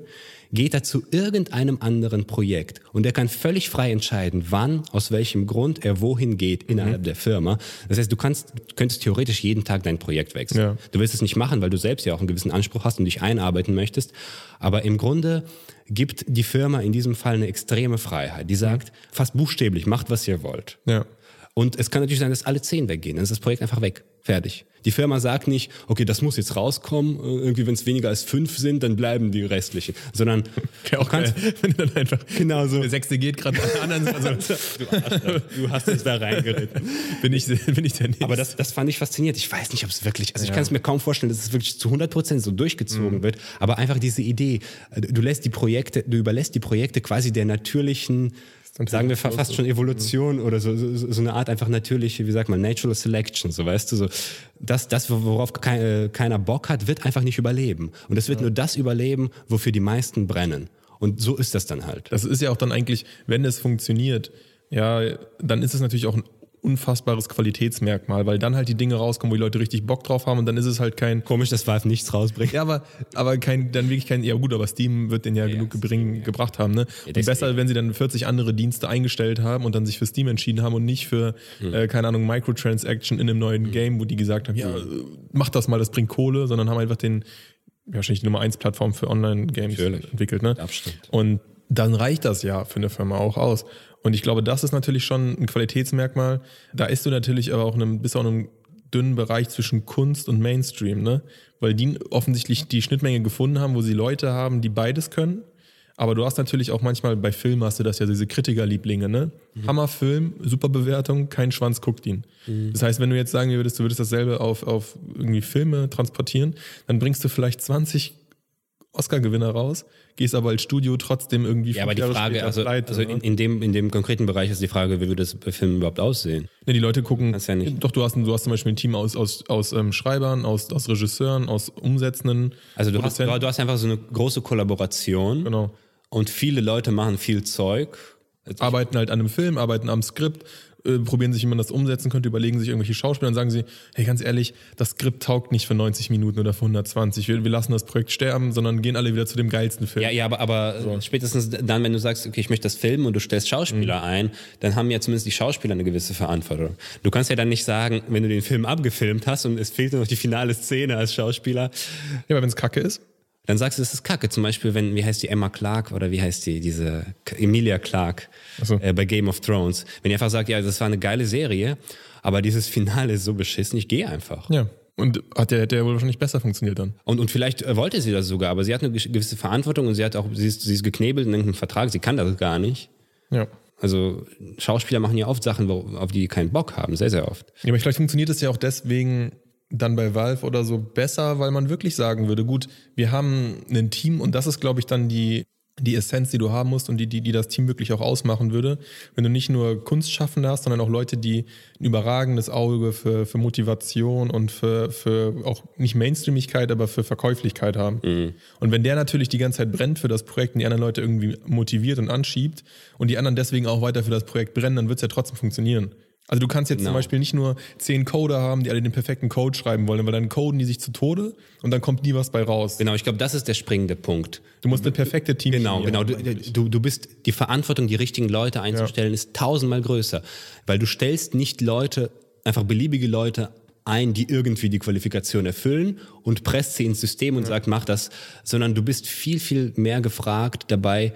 geht er zu irgendeinem anderen Projekt und er kann völlig frei entscheiden, wann, aus welchem Grund er wohin geht innerhalb der Firma. Das heißt, du kannst, könntest theoretisch jeden Tag dein Projekt wechseln. Ja. Du willst es nicht machen, weil du selbst ja auch einen gewissen Anspruch hast und dich einarbeiten möchtest. Aber im Grunde gibt die Firma in diesem Fall eine extreme Freiheit. Die sagt fast buchstäblich, macht was ihr wollt. Ja. Und es kann natürlich sein, dass alle zehn weggehen. Dann ist das Projekt einfach weg. Fertig. Die Firma sagt nicht, okay, das muss jetzt rauskommen. äh, Irgendwie, wenn es weniger als fünf sind, dann bleiben die restlichen. Sondern Ja, auch kannst, geil, wenn du dann einfach. Genau so. Der sechste geht gerade an der anderen. Also, du, Arschloch, du hast es da reingeritten. bin, ich, bin ich der Nächste. Aber das, das fand ich faszinierend. Ich weiß nicht, ob es wirklich, also ich kann es mir kaum vorstellen, dass es wirklich zu 100 Prozent so durchgezogen wird. Aber einfach diese Idee, äh, du lässt die Projekte, du überlässt die Projekte quasi der natürlichen, sagen wir fa- fast schon Evolution oder so, so, so eine Art einfach natürliche, wie sagt man, Natural Selection, so weißt du, so. Das, das worauf kei- äh, keiner Bock hat, wird einfach nicht überleben. Und es wird nur das überleben, wofür die meisten brennen. Und so ist das dann halt. Das ist ja auch dann eigentlich, wenn es funktioniert, ja, dann ist es natürlich auch ein unfassbares Qualitätsmerkmal, weil dann halt die Dinge rauskommen, wo die Leute richtig Bock drauf haben und dann ist es halt kein. Komisch, dass Valve nichts rausbringt. Ja, aber, aber kein, dann wirklich kein, ja gut, aber Steam wird den ja, genug gebring, gebracht haben, ne? Und deswegen. besser, wenn sie dann 40 andere Dienste eingestellt haben und dann sich für Steam entschieden haben und nicht für, äh, keine Ahnung, Microtransaction in einem neuen Game, wo die gesagt haben, ja, äh, mach das mal, das bringt Kohle, sondern haben einfach den, wahrscheinlich die Nummer 1 Plattform für Online-Games entwickelt, ne? Abstand. Und dann reicht das ja für eine Firma auch aus. Und ich glaube, das ist natürlich schon ein Qualitätsmerkmal. Da ist du natürlich aber auch in einem, bist auch in einem dünnen Bereich zwischen Kunst und Mainstream, ne? Weil die offensichtlich die Schnittmenge gefunden haben, wo sie Leute haben, die beides können. Aber du hast natürlich auch manchmal bei Filmen hast du das ja diese Kritikerlieblinge, ne? Hammerfilm, super Bewertung, kein Schwanz guckt ihn. Das heißt, wenn du jetzt sagen würdest, du würdest dasselbe auf, auf irgendwie Filme transportieren, dann bringst du vielleicht 20 Oscar-Gewinner raus, gehst aber als Studio trotzdem irgendwie Ja, aber die Jahre Frage, also, pleite, also ne? in, in, dem, in dem konkreten Bereich ist die Frage, wie würde das Filmen überhaupt aussehen? Ne, die Leute gucken. Kannst ja nicht. Doch, du hast, du hast zum Beispiel ein Team aus, aus, aus ähm, Schreibern, aus, aus Regisseuren, aus Umsetzenden. Also du hast, du hast einfach so eine große Kollaboration Genau. und viele Leute machen viel Zeug. Arbeiten halt an einem Film, arbeiten am Skript, äh, probieren sich, wie man das umsetzen könnte, überlegen sich irgendwelche Schauspieler und sagen sie, hey, ganz ehrlich, das Skript taugt nicht für 90 Minuten oder für 120. Wir, wir lassen das Projekt sterben, sondern gehen alle wieder zu dem geilsten Film. Ja, ja, aber, aber spätestens dann, wenn du sagst, okay, ich möchte das filmen und du stellst Schauspieler ein, dann haben ja zumindest die Schauspieler eine gewisse Verantwortung. Du kannst ja dann nicht sagen, wenn du den Film abgefilmt hast und es fehlt nur noch die finale Szene als Schauspieler, Ja, aber wenn es kacke ist, dann sagst du, das ist Kacke. Zum Beispiel, wenn, wie heißt die Emma Clark oder wie heißt die, diese Emilia Clark so. äh, bei Game of Thrones. Wenn ihr einfach sagt, ja, das war eine geile Serie, aber dieses Finale ist so beschissen, ich gehe einfach. Ja. Und hat der, der wohl wahrscheinlich besser funktioniert dann. Und, und vielleicht äh, wollte sie das sogar, aber sie hat eine gewisse Verantwortung und sie hat auch, sie ist, sie ist geknebelt in irgendeinem Vertrag, sie kann das gar nicht. Ja. Also Schauspieler machen ja oft Sachen, auf die die keinen Bock haben, sehr, sehr oft. Ja, aber vielleicht funktioniert es ja auch deswegen dann bei Valve oder so besser, weil man wirklich sagen würde, gut, wir haben ein Team und das ist, glaube ich, dann die, die Essenz, die du haben musst und die, die, die das Team wirklich auch ausmachen würde. Wenn du nicht nur Kunstschaffende hast, sondern auch Leute, die ein überragendes Auge für, für Motivation und für, für auch nicht Mainstreamigkeit, aber für Verkäuflichkeit haben. Und wenn der natürlich die ganze Zeit brennt für das Projekt und die anderen Leute irgendwie motiviert und anschiebt und die anderen deswegen auch weiter für das Projekt brennen, dann wird es ja trotzdem funktionieren. Also du kannst jetzt Genau. zum Beispiel nicht nur zehn Coder haben, die alle den perfekten Code schreiben wollen, weil dann coden die sich zu Tode und dann kommt nie was bei raus. Genau, ich glaube, das ist der springende Punkt. Du musst eine perfekte Team Genau, genau. Du, du, du bist, die Verantwortung, die richtigen Leute einzustellen, ist tausendmal größer. Weil du stellst nicht Leute, einfach beliebige Leute ein, die irgendwie die Qualifikation erfüllen und presst sie ins System und sagt, mach das, sondern du bist viel, viel mehr gefragt dabei,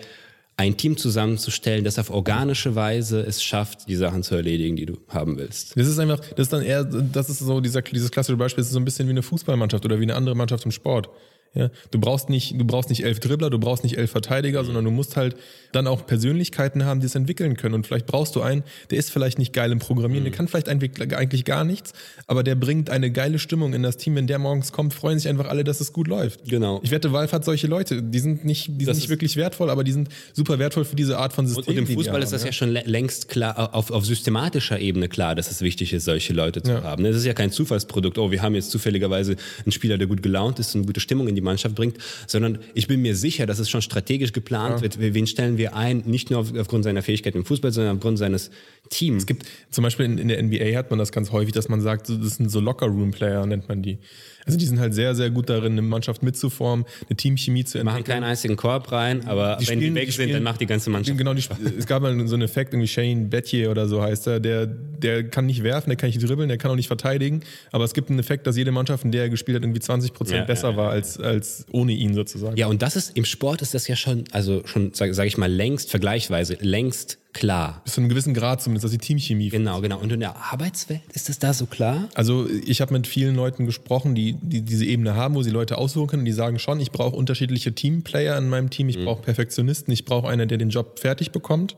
ein Team zusammenzustellen, das auf organische Weise es schafft, die Sachen zu erledigen, die du haben willst. Das ist einfach, das ist dann eher, das ist so dieser, dieses klassische Beispiel, das ist so ein bisschen wie eine Fußballmannschaft oder wie eine andere Mannschaft im Sport. Ja, du brauchst nicht, du brauchst nicht elf Dribbler, du brauchst nicht elf Verteidiger, sondern du musst halt dann auch Persönlichkeiten haben, die es entwickeln können. Und vielleicht brauchst du einen, der ist vielleicht nicht geil im Programmieren, der kann vielleicht eigentlich gar nichts, aber der bringt eine geile Stimmung in das Team. Wenn der morgens kommt, freuen sich einfach alle, dass es gut läuft. Genau. Ich wette, Valve hat solche Leute. Die sind nicht, die sind nicht wirklich wertvoll, aber die sind super wertvoll für diese Art von System. Und im die die Fußball ist haben, das ja schon lä- längst klar, auf, auf systematischer Ebene klar, dass es wichtig ist, solche Leute zu Ja. haben. Es ist ja kein Zufallsprodukt, oh, wir haben jetzt zufälligerweise einen Spieler, der gut gelaunt ist und gute Stimmung in die Mannschaft bringt, sondern ich bin mir sicher, dass es schon strategisch geplant wird. Wen stellen wir ein, nicht nur auf, aufgrund seiner Fähigkeit im Fußball, sondern aufgrund seines Teams. Es gibt zum Beispiel in, in der NBA hat man das ganz häufig, dass man sagt, das sind so Locker-Room-Player, nennt man die. Also die sind halt sehr, sehr gut darin, eine Mannschaft mitzuformen, eine Teamchemie zu machen entwickeln. keinen einzigen Korb rein, aber wenn spielen- die weg die sind, dann macht die ganze Mannschaft. Genau, die, es gab mal so einen Effekt, irgendwie Shane Bettier oder so heißt er, der, der kann nicht werfen, der kann nicht dribbeln, der kann auch nicht verteidigen, aber es gibt einen Effekt, dass jede Mannschaft, in der er gespielt hat, irgendwie 20 Prozent Ja, besser ja, war als, als ohne ihn sozusagen. Ja, und das ist, im Sport ist das ja schon, also schon, sage sag ich mal, längst, vergleichsweise, längst klar. Bis zu einem gewissen Grad zumindest, dass die Teamchemie Genau, genau. Und in der Arbeitswelt ist das da so klar? Also ich habe mit vielen Leuten gesprochen, die, die diese Ebene haben, wo sie Leute aussuchen können. Die sagen schon, ich brauche unterschiedliche Teamplayer in meinem Team, ich brauche Perfektionisten, ich brauche einen, der den Job fertig bekommt.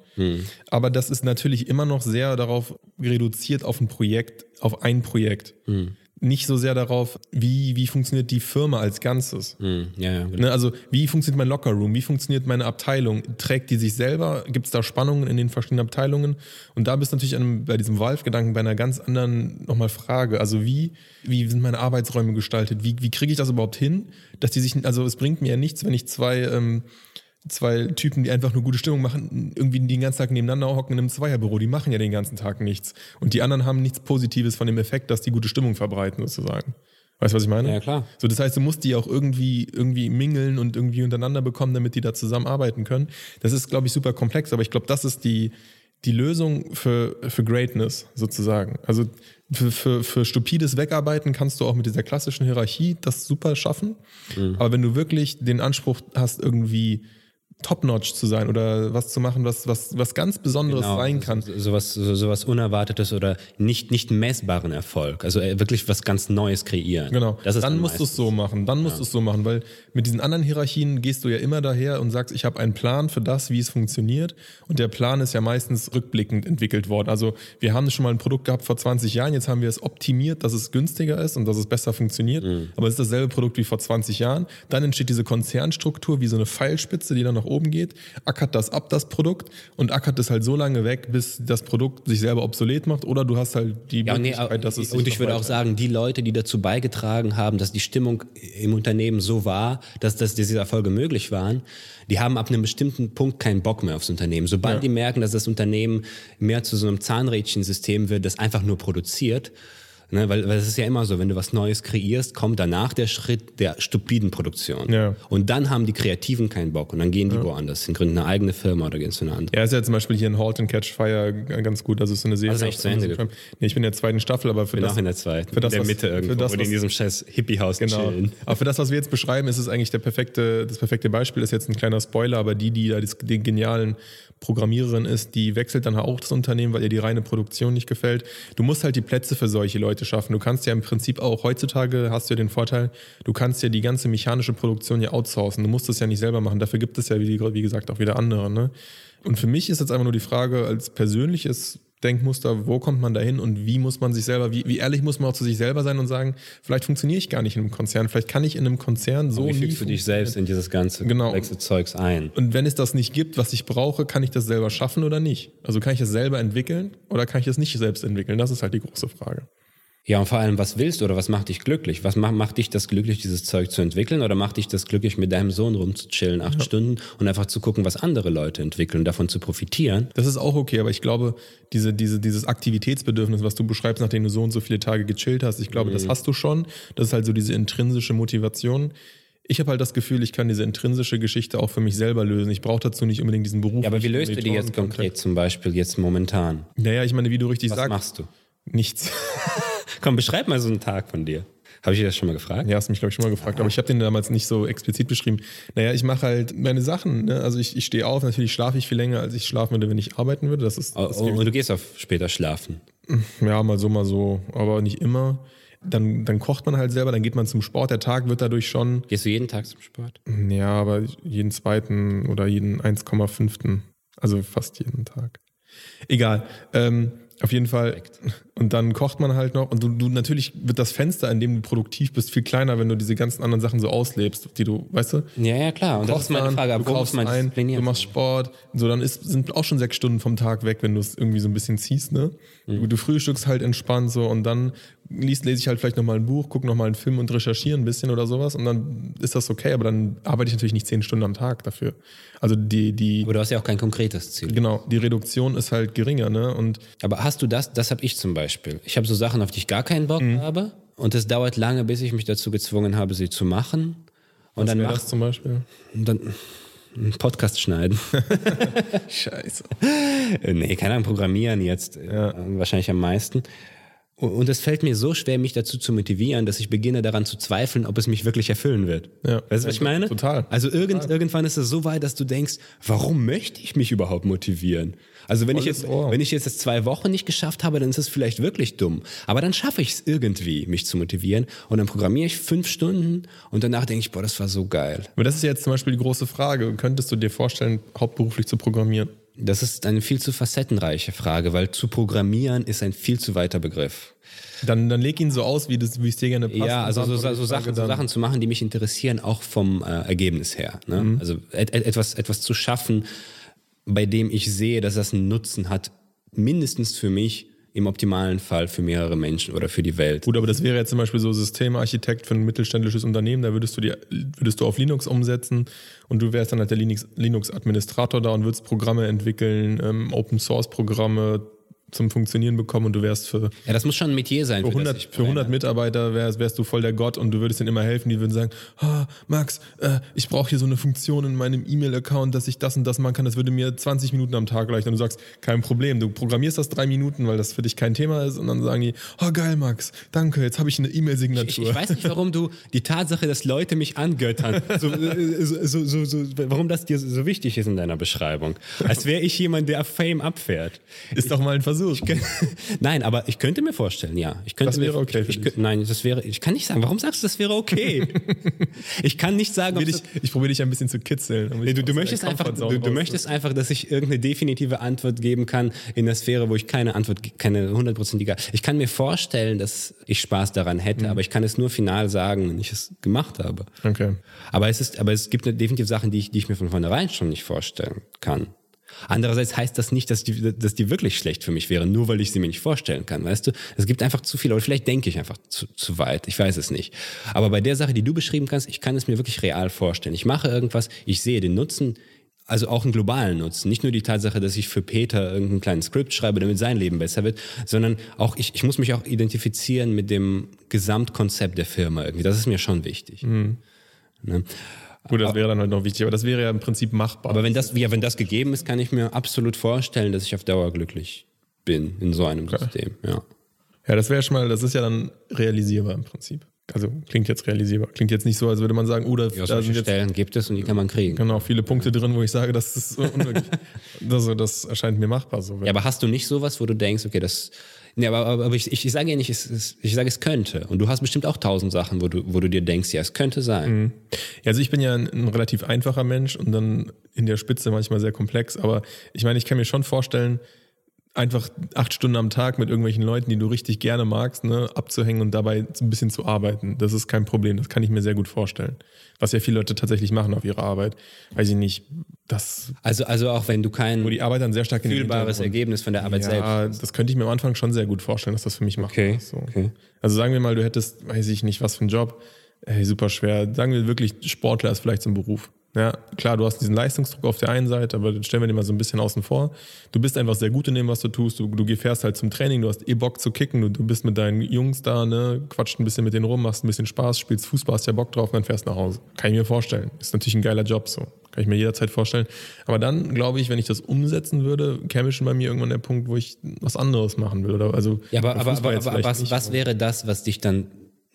Aber das ist natürlich immer noch sehr darauf reduziert auf ein Projekt, auf ein Projekt. Nicht so sehr darauf, wie, wie funktioniert die Firma als Ganzes. Hm, ja, ja, genau. Ne, also wie funktioniert mein Lockerroom? Wie funktioniert meine Abteilung? Trägt die sich selber? Gibt es da Spannungen in den verschiedenen Abteilungen? Und da bist du natürlich einem- bei diesem Valve-Gedanken bei einer ganz anderen nochmal Frage. Also wie, wie sind meine Arbeitsräume gestaltet? Wie, wie kriege ich das überhaupt hin? Dass die sich, also es bringt mir ja nichts, wenn ich zwei, ähm, zwei Typen, die einfach nur gute Stimmung machen, irgendwie den ganzen Tag nebeneinander hocken in einem Zweierbüro. Die machen ja den ganzen Tag nichts. Und die anderen haben nichts Positives von dem Effekt, dass die gute Stimmung verbreiten sozusagen. Weißt du, was ich meine? Ja, klar. So, das heißt, du musst die auch irgendwie, irgendwie mingeln und irgendwie untereinander bekommen, damit die da zusammenarbeiten können. Das ist, glaube ich, super komplex, aber ich glaube, das ist die, die Lösung für, für Greatness sozusagen. Also für, für, für stupides Wegarbeiten kannst du auch mit dieser klassischen Hierarchie das super schaffen. Aber wenn du wirklich den Anspruch hast, irgendwie top-notch zu sein oder was zu machen, was, was, was ganz Besonderes sein kann, So, sowas, so, sowas Unerwartetes oder nicht, nicht messbaren Erfolg. Also äh, wirklich was ganz Neues kreieren. Genau. Das ist dann musst du es so machen. Dann musst du es so machen, weil mit diesen anderen Hierarchien gehst du ja immer daher und sagst, ich habe einen Plan für das, wie es funktioniert. Und der Plan ist ja meistens rückblickend entwickelt worden. Also wir haben schon mal ein Produkt gehabt vor 20 Jahren, jetzt haben wir es optimiert, dass es günstiger ist und dass es besser funktioniert. Mhm. Aber es ist dasselbe Produkt wie vor 20 Jahren. Dann entsteht diese Konzernstruktur wie so eine Pfeilspitze, die dann nach oben geht, ackert das ab, das Produkt, und ackert es halt so lange weg, bis das Produkt sich selber obsolet macht oder du hast halt die Ja, nee, Möglichkeit, dass es und ich würde auch sagen, die Leute, die dazu beigetragen haben, dass die Stimmung im Unternehmen so war, dass, dass diese Erfolge möglich waren, die haben ab einem bestimmten Punkt keinen Bock mehr aufs Unternehmen. Sobald Ja. die merken, dass das Unternehmen mehr zu so einem Zahnrädchensystem wird, das einfach nur produziert, Ne, weil, weil es ist ja immer so, wenn du was Neues kreierst, kommt danach der Schritt der stupiden Produktion. Ja. Und dann haben die Kreativen keinen Bock und dann gehen die woanders hin, gründen eine eigene Firma oder gehen zu einer anderen. Er ist ja zum Beispiel hier in Halt and Catch Fire ganz gut. Das ist so eine Serie. Also echt zu Ende nee, ich bin in der zweiten Staffel, aber für bin das, auch in der zweiten, für das, in der was- Mitte für irgendwo, das, wo die in was- diesem scheiß Hippie-Haus Genau. chillen. Aber für das, was wir jetzt beschreiben, ist es eigentlich der perfekte, das perfekte Beispiel. Ist jetzt ein kleiner Spoiler, aber die, die da das- die genialen Programmiererin ist, die wechselt dann auch das Unternehmen, weil ihr die reine Produktion nicht gefällt. Du musst halt die Plätze für solche Leute schaffen. Du kannst ja im Prinzip auch heutzutage hast du ja den Vorteil, du kannst ja die ganze mechanische Produktion ja outsourcen. Du musst das ja nicht selber machen. Dafür gibt es ja, wie, wie gesagt, auch wieder andere. Ne? Und für mich ist jetzt einfach nur die Frage als persönliches Denkmuster, wo kommt man da hin und wie muss man sich selber, wie, wie ehrlich muss man auch zu sich selber sein und sagen, vielleicht funktioniere ich gar nicht in einem Konzern, vielleicht kann ich in einem Konzern so Wie nie fügst du dich selbst in dieses ganze Genau. komplexe Zeugs ein? und wenn es das nicht gibt, was ich brauche, kann ich das selber schaffen oder nicht? Also kann ich das selber entwickeln oder kann ich das nicht selbst entwickeln? Das ist halt die große Frage. Ja, und vor allem, was willst du oder was macht dich glücklich? Was macht, macht dich das glücklich, dieses Zeug zu entwickeln? Oder macht dich das glücklich, mit deinem Sohn rumzuchillen, acht Stunden und einfach zu gucken, was andere Leute entwickeln, davon zu profitieren? Das ist auch okay, aber ich glaube, diese, diese, dieses Aktivitätsbedürfnis, was du beschreibst, nachdem du so und so viele Tage gechillt hast, ich glaube, das hast du schon. Das ist halt so diese intrinsische Motivation. Ich habe halt das Gefühl, ich kann diese intrinsische Geschichte auch für mich selber lösen. Ich brauche dazu nicht unbedingt diesen Beruf. Ja, aber wie löst du die jetzt konkret zum Beispiel jetzt momentan? Naja, ich meine, wie du richtig Was sagst, machst du? Nichts. Komm, beschreib mal so einen Tag von dir. Habe ich dir das schon mal gefragt? Ja, hast mich, glaube ich, schon mal gefragt, aber ich habe den damals nicht so explizit beschrieben. Naja, ich mache halt meine Sachen. Ne? Also ich, ich stehe auf, natürlich schlafe ich viel länger, als ich schlafen würde, wenn ich arbeiten würde. Das ist, Oh, das oh, und du gehst auf später schlafen. ja mal so, mal so, aber nicht immer. Dann, dann kocht man halt selber, dann geht man zum Sport. Der Tag wird dadurch schon, Gehst du jeden Tag zum Sport? ja, aber jeden zweiten oder jeden 1,5. Also fast jeden Tag. Egal. Ähm, auf jeden Fall. Und dann kocht man halt noch. Und du, du natürlich wird das Fenster, in dem du produktiv bist, viel kleiner, wenn du diese ganzen anderen Sachen so auslebst, die du, weißt du? Ja, ja, klar. Und das ist meine Frage. du wo muss kaufst man ein, du machst? Sport, so dann ist, sind auch schon sechs Stunden vom Tag weg, wenn du es irgendwie so ein bisschen ziehst, ne? Mhm. Du, du frühstückst halt entspannt so und dann liest, lese ich halt vielleicht nochmal ein Buch, gucke nochmal einen Film und recherchiere ein bisschen oder sowas und dann ist das okay, aber dann arbeite ich natürlich nicht zehn Stunden am Tag dafür. Also die, die, Aber du hast ja auch kein konkretes Ziel. genau, die Reduktion ist halt geringer, ne? Und Aber hast du das? Das habe ich zum Beispiel. Ich habe so Sachen, auf die ich gar keinen Bock Mhm. habe. Und es dauert lange, bis ich mich dazu gezwungen habe, sie zu machen. Und dann wäre mach, das zum Beispiel. und dann einen Podcast schneiden. Scheiße. Äh, nee, keine Ahnung, programmieren jetzt äh, wahrscheinlich am meisten. Und- es fällt mir so schwer, mich dazu zu motivieren, dass ich beginne daran zu zweifeln, ob es mich wirklich erfüllen wird. Ja. Weißt du, was ich meine? total. Also irgend, irgendwann ist es so weit, dass du denkst, warum möchte ich mich überhaupt motivieren? Also wenn ich, Volles jetzt, Ohr. wenn ich jetzt das zwei Wochen nicht geschafft habe, dann ist es vielleicht wirklich dumm. Aber dann schaffe ich es irgendwie, mich zu motivieren. Und dann programmiere ich fünf Stunden und danach denke ich, boah, das war so geil. Aber das ist jetzt zum Beispiel die große Frage. Könntest du dir vorstellen, hauptberuflich zu programmieren? Das ist eine viel zu facettenreiche Frage, weil zu programmieren ist ein viel zu weiter Begriff. Dann, dann leg ihn so aus, wie, das, wie es dir gerne passt. Ja, also so, so, die Sachen, so. Sachen zu machen, die mich interessieren, auch vom äh, Ergebnis her. Ne? Mhm. Also et, et, etwas, etwas zu schaffen, bei dem ich sehe, dass das einen Nutzen hat, mindestens für mich, im optimalen Fall für mehrere Menschen oder für die Welt. Gut, aber das wäre jetzt zum Beispiel so Systemarchitekt für ein mittelständisches Unternehmen, da würdest du die, würdest du auf Linux umsetzen und du wärst dann halt der Linux- Linux-Administrator da und würdest Programme entwickeln, ähm, Open-Source-Programme zum Funktionieren bekommen und du wärst für, Ja, das muss schon ein Metier sein. für das 100, ich für 100 Mitarbeiter wärst, wärst du voll der Gott und du würdest denen immer helfen. Die würden sagen, ah, Max, äh, ich brauche hier so eine Funktion in meinem E-Mail-Account, dass ich das und das machen kann. Das würde mir 20 Minuten am Tag erleichtern. Und du sagst, kein Problem. Du programmierst das drei Minuten, weil das für dich kein Thema ist. Und dann sagen die, oh geil, Max, danke, jetzt habe ich eine Ich, E-Mail-Signatur. ich weiß nicht, warum du die Tatsache, dass Leute mich angöttern, so, äh, so, so, so, so, warum das dir so wichtig ist in deiner Beschreibung. Als wäre ich jemand, der auf Fame abfährt. ist doch mal ein Versuch. Nein, aber ich könnte mir vorstellen, ja. Ich könnte Das wäre mir, okay Ich, ich, nein, das wäre. Ich kann nicht sagen. Warum sagst du, das wäre okay? ich kann nicht sagen, ob Ich, ich probiere dich ein bisschen zu kitzeln. damit Nee, du, du möchtest einfach, du, du möchtest einfach, dass ich irgendeine definitive Antwort geben kann in der Sphäre, wo ich keine Antwort, keine hundertprozentige. Ich kann mir vorstellen, dass ich Spaß daran hätte, Mhm. aber ich kann es nur final sagen, wenn ich es gemacht habe. Okay. Aber es ist, aber es gibt definitiv Sachen, die ich, die ich mir von vornherein schon nicht vorstellen kann. Andererseits heißt das nicht, dass die, dass die wirklich schlecht für mich wären, nur weil ich sie mir nicht vorstellen kann, weißt du? Es gibt einfach zu viel, oder vielleicht denke ich einfach zu, zu weit, ich weiß es nicht. Aber bei der Sache, die du beschrieben kannst, ich kann es mir wirklich real vorstellen. Ich mache irgendwas, ich sehe den Nutzen, also auch einen globalen Nutzen. Nicht nur die Tatsache, dass ich für Peter irgendeinen kleinen Skript schreibe, damit sein Leben besser wird, sondern auch ich, ich muss mich auch identifizieren mit dem Gesamtkonzept der Firma irgendwie. Das ist mir schon wichtig. Mhm. Ne? Gut, das wäre dann halt noch wichtig, aber das wäre ja im Prinzip machbar. Aber wenn das, ja, wenn das gegeben ist, kann ich mir absolut vorstellen, dass ich auf Dauer glücklich bin in so einem okay. System. Ja. Ja, das wäre schon mal, das ist ja dann realisierbar im Prinzip. Also klingt jetzt realisierbar. Klingt jetzt nicht so, als würde man sagen, oder oh, ja, da sind jetzt, Stellen gibt es und die kann man kriegen. Genau, viele Punkte drin, wo ich sage, das ist unmöglich. also, das erscheint mir machbar so. Ja, aber hast du nicht sowas, wo du denkst, okay, das. Nee, aber, aber, ich, ich, sage ja nicht, es, ich sage, es könnte. Und du hast bestimmt auch tausend Sachen, wo du, wo du dir denkst, ja, es könnte sein. Mhm. Also ich bin ja ein, ein relativ einfacher Mensch und dann in der Spitze manchmal sehr komplex. Aber ich meine, ich kann mir schon vorstellen, einfach acht Stunden am Tag mit irgendwelchen Leuten, die du richtig gerne magst, ne, abzuhängen und dabei ein bisschen zu arbeiten. Das ist kein Problem. Das kann ich mir sehr gut vorstellen. Was ja viele Leute tatsächlich machen auf ihrer Arbeit. Weiß ich nicht, das. Also, also auch wenn du kein wo die Arbeit dann sehr stark fühlbares Ergebnis von der Arbeit ja, selbst. Ja, das könnte ich mir am Anfang schon sehr gut vorstellen, dass das für mich macht. Okay. So. okay. Also sagen wir mal, du hättest, weiß ich nicht, was für einen Job. Ey, super schwer. Sagen wir wirklich, Sportler ist vielleicht so ein Beruf. Ja, klar, du hast diesen Leistungsdruck auf der einen Seite, aber den stellen wir dir mal so ein bisschen außen vor. Du bist einfach sehr gut in dem, was du tust. Du, du fährst halt zum Training, du hast eh Bock zu kicken, du, du bist mit deinen Jungs da, ne, quatscht ein bisschen mit denen rum, machst ein bisschen Spaß, spielst Fußball, hast ja Bock drauf und dann fährst nach Hause. Kann ich mir vorstellen. Ist natürlich ein geiler Job so. Kann ich mir jederzeit vorstellen. Aber dann, glaube ich, wenn ich das umsetzen würde, käme schon bei mir irgendwann der Punkt, wo ich was anderes machen will. Oder also ja, aber, aber, aber, aber was, was wäre das, was dich dann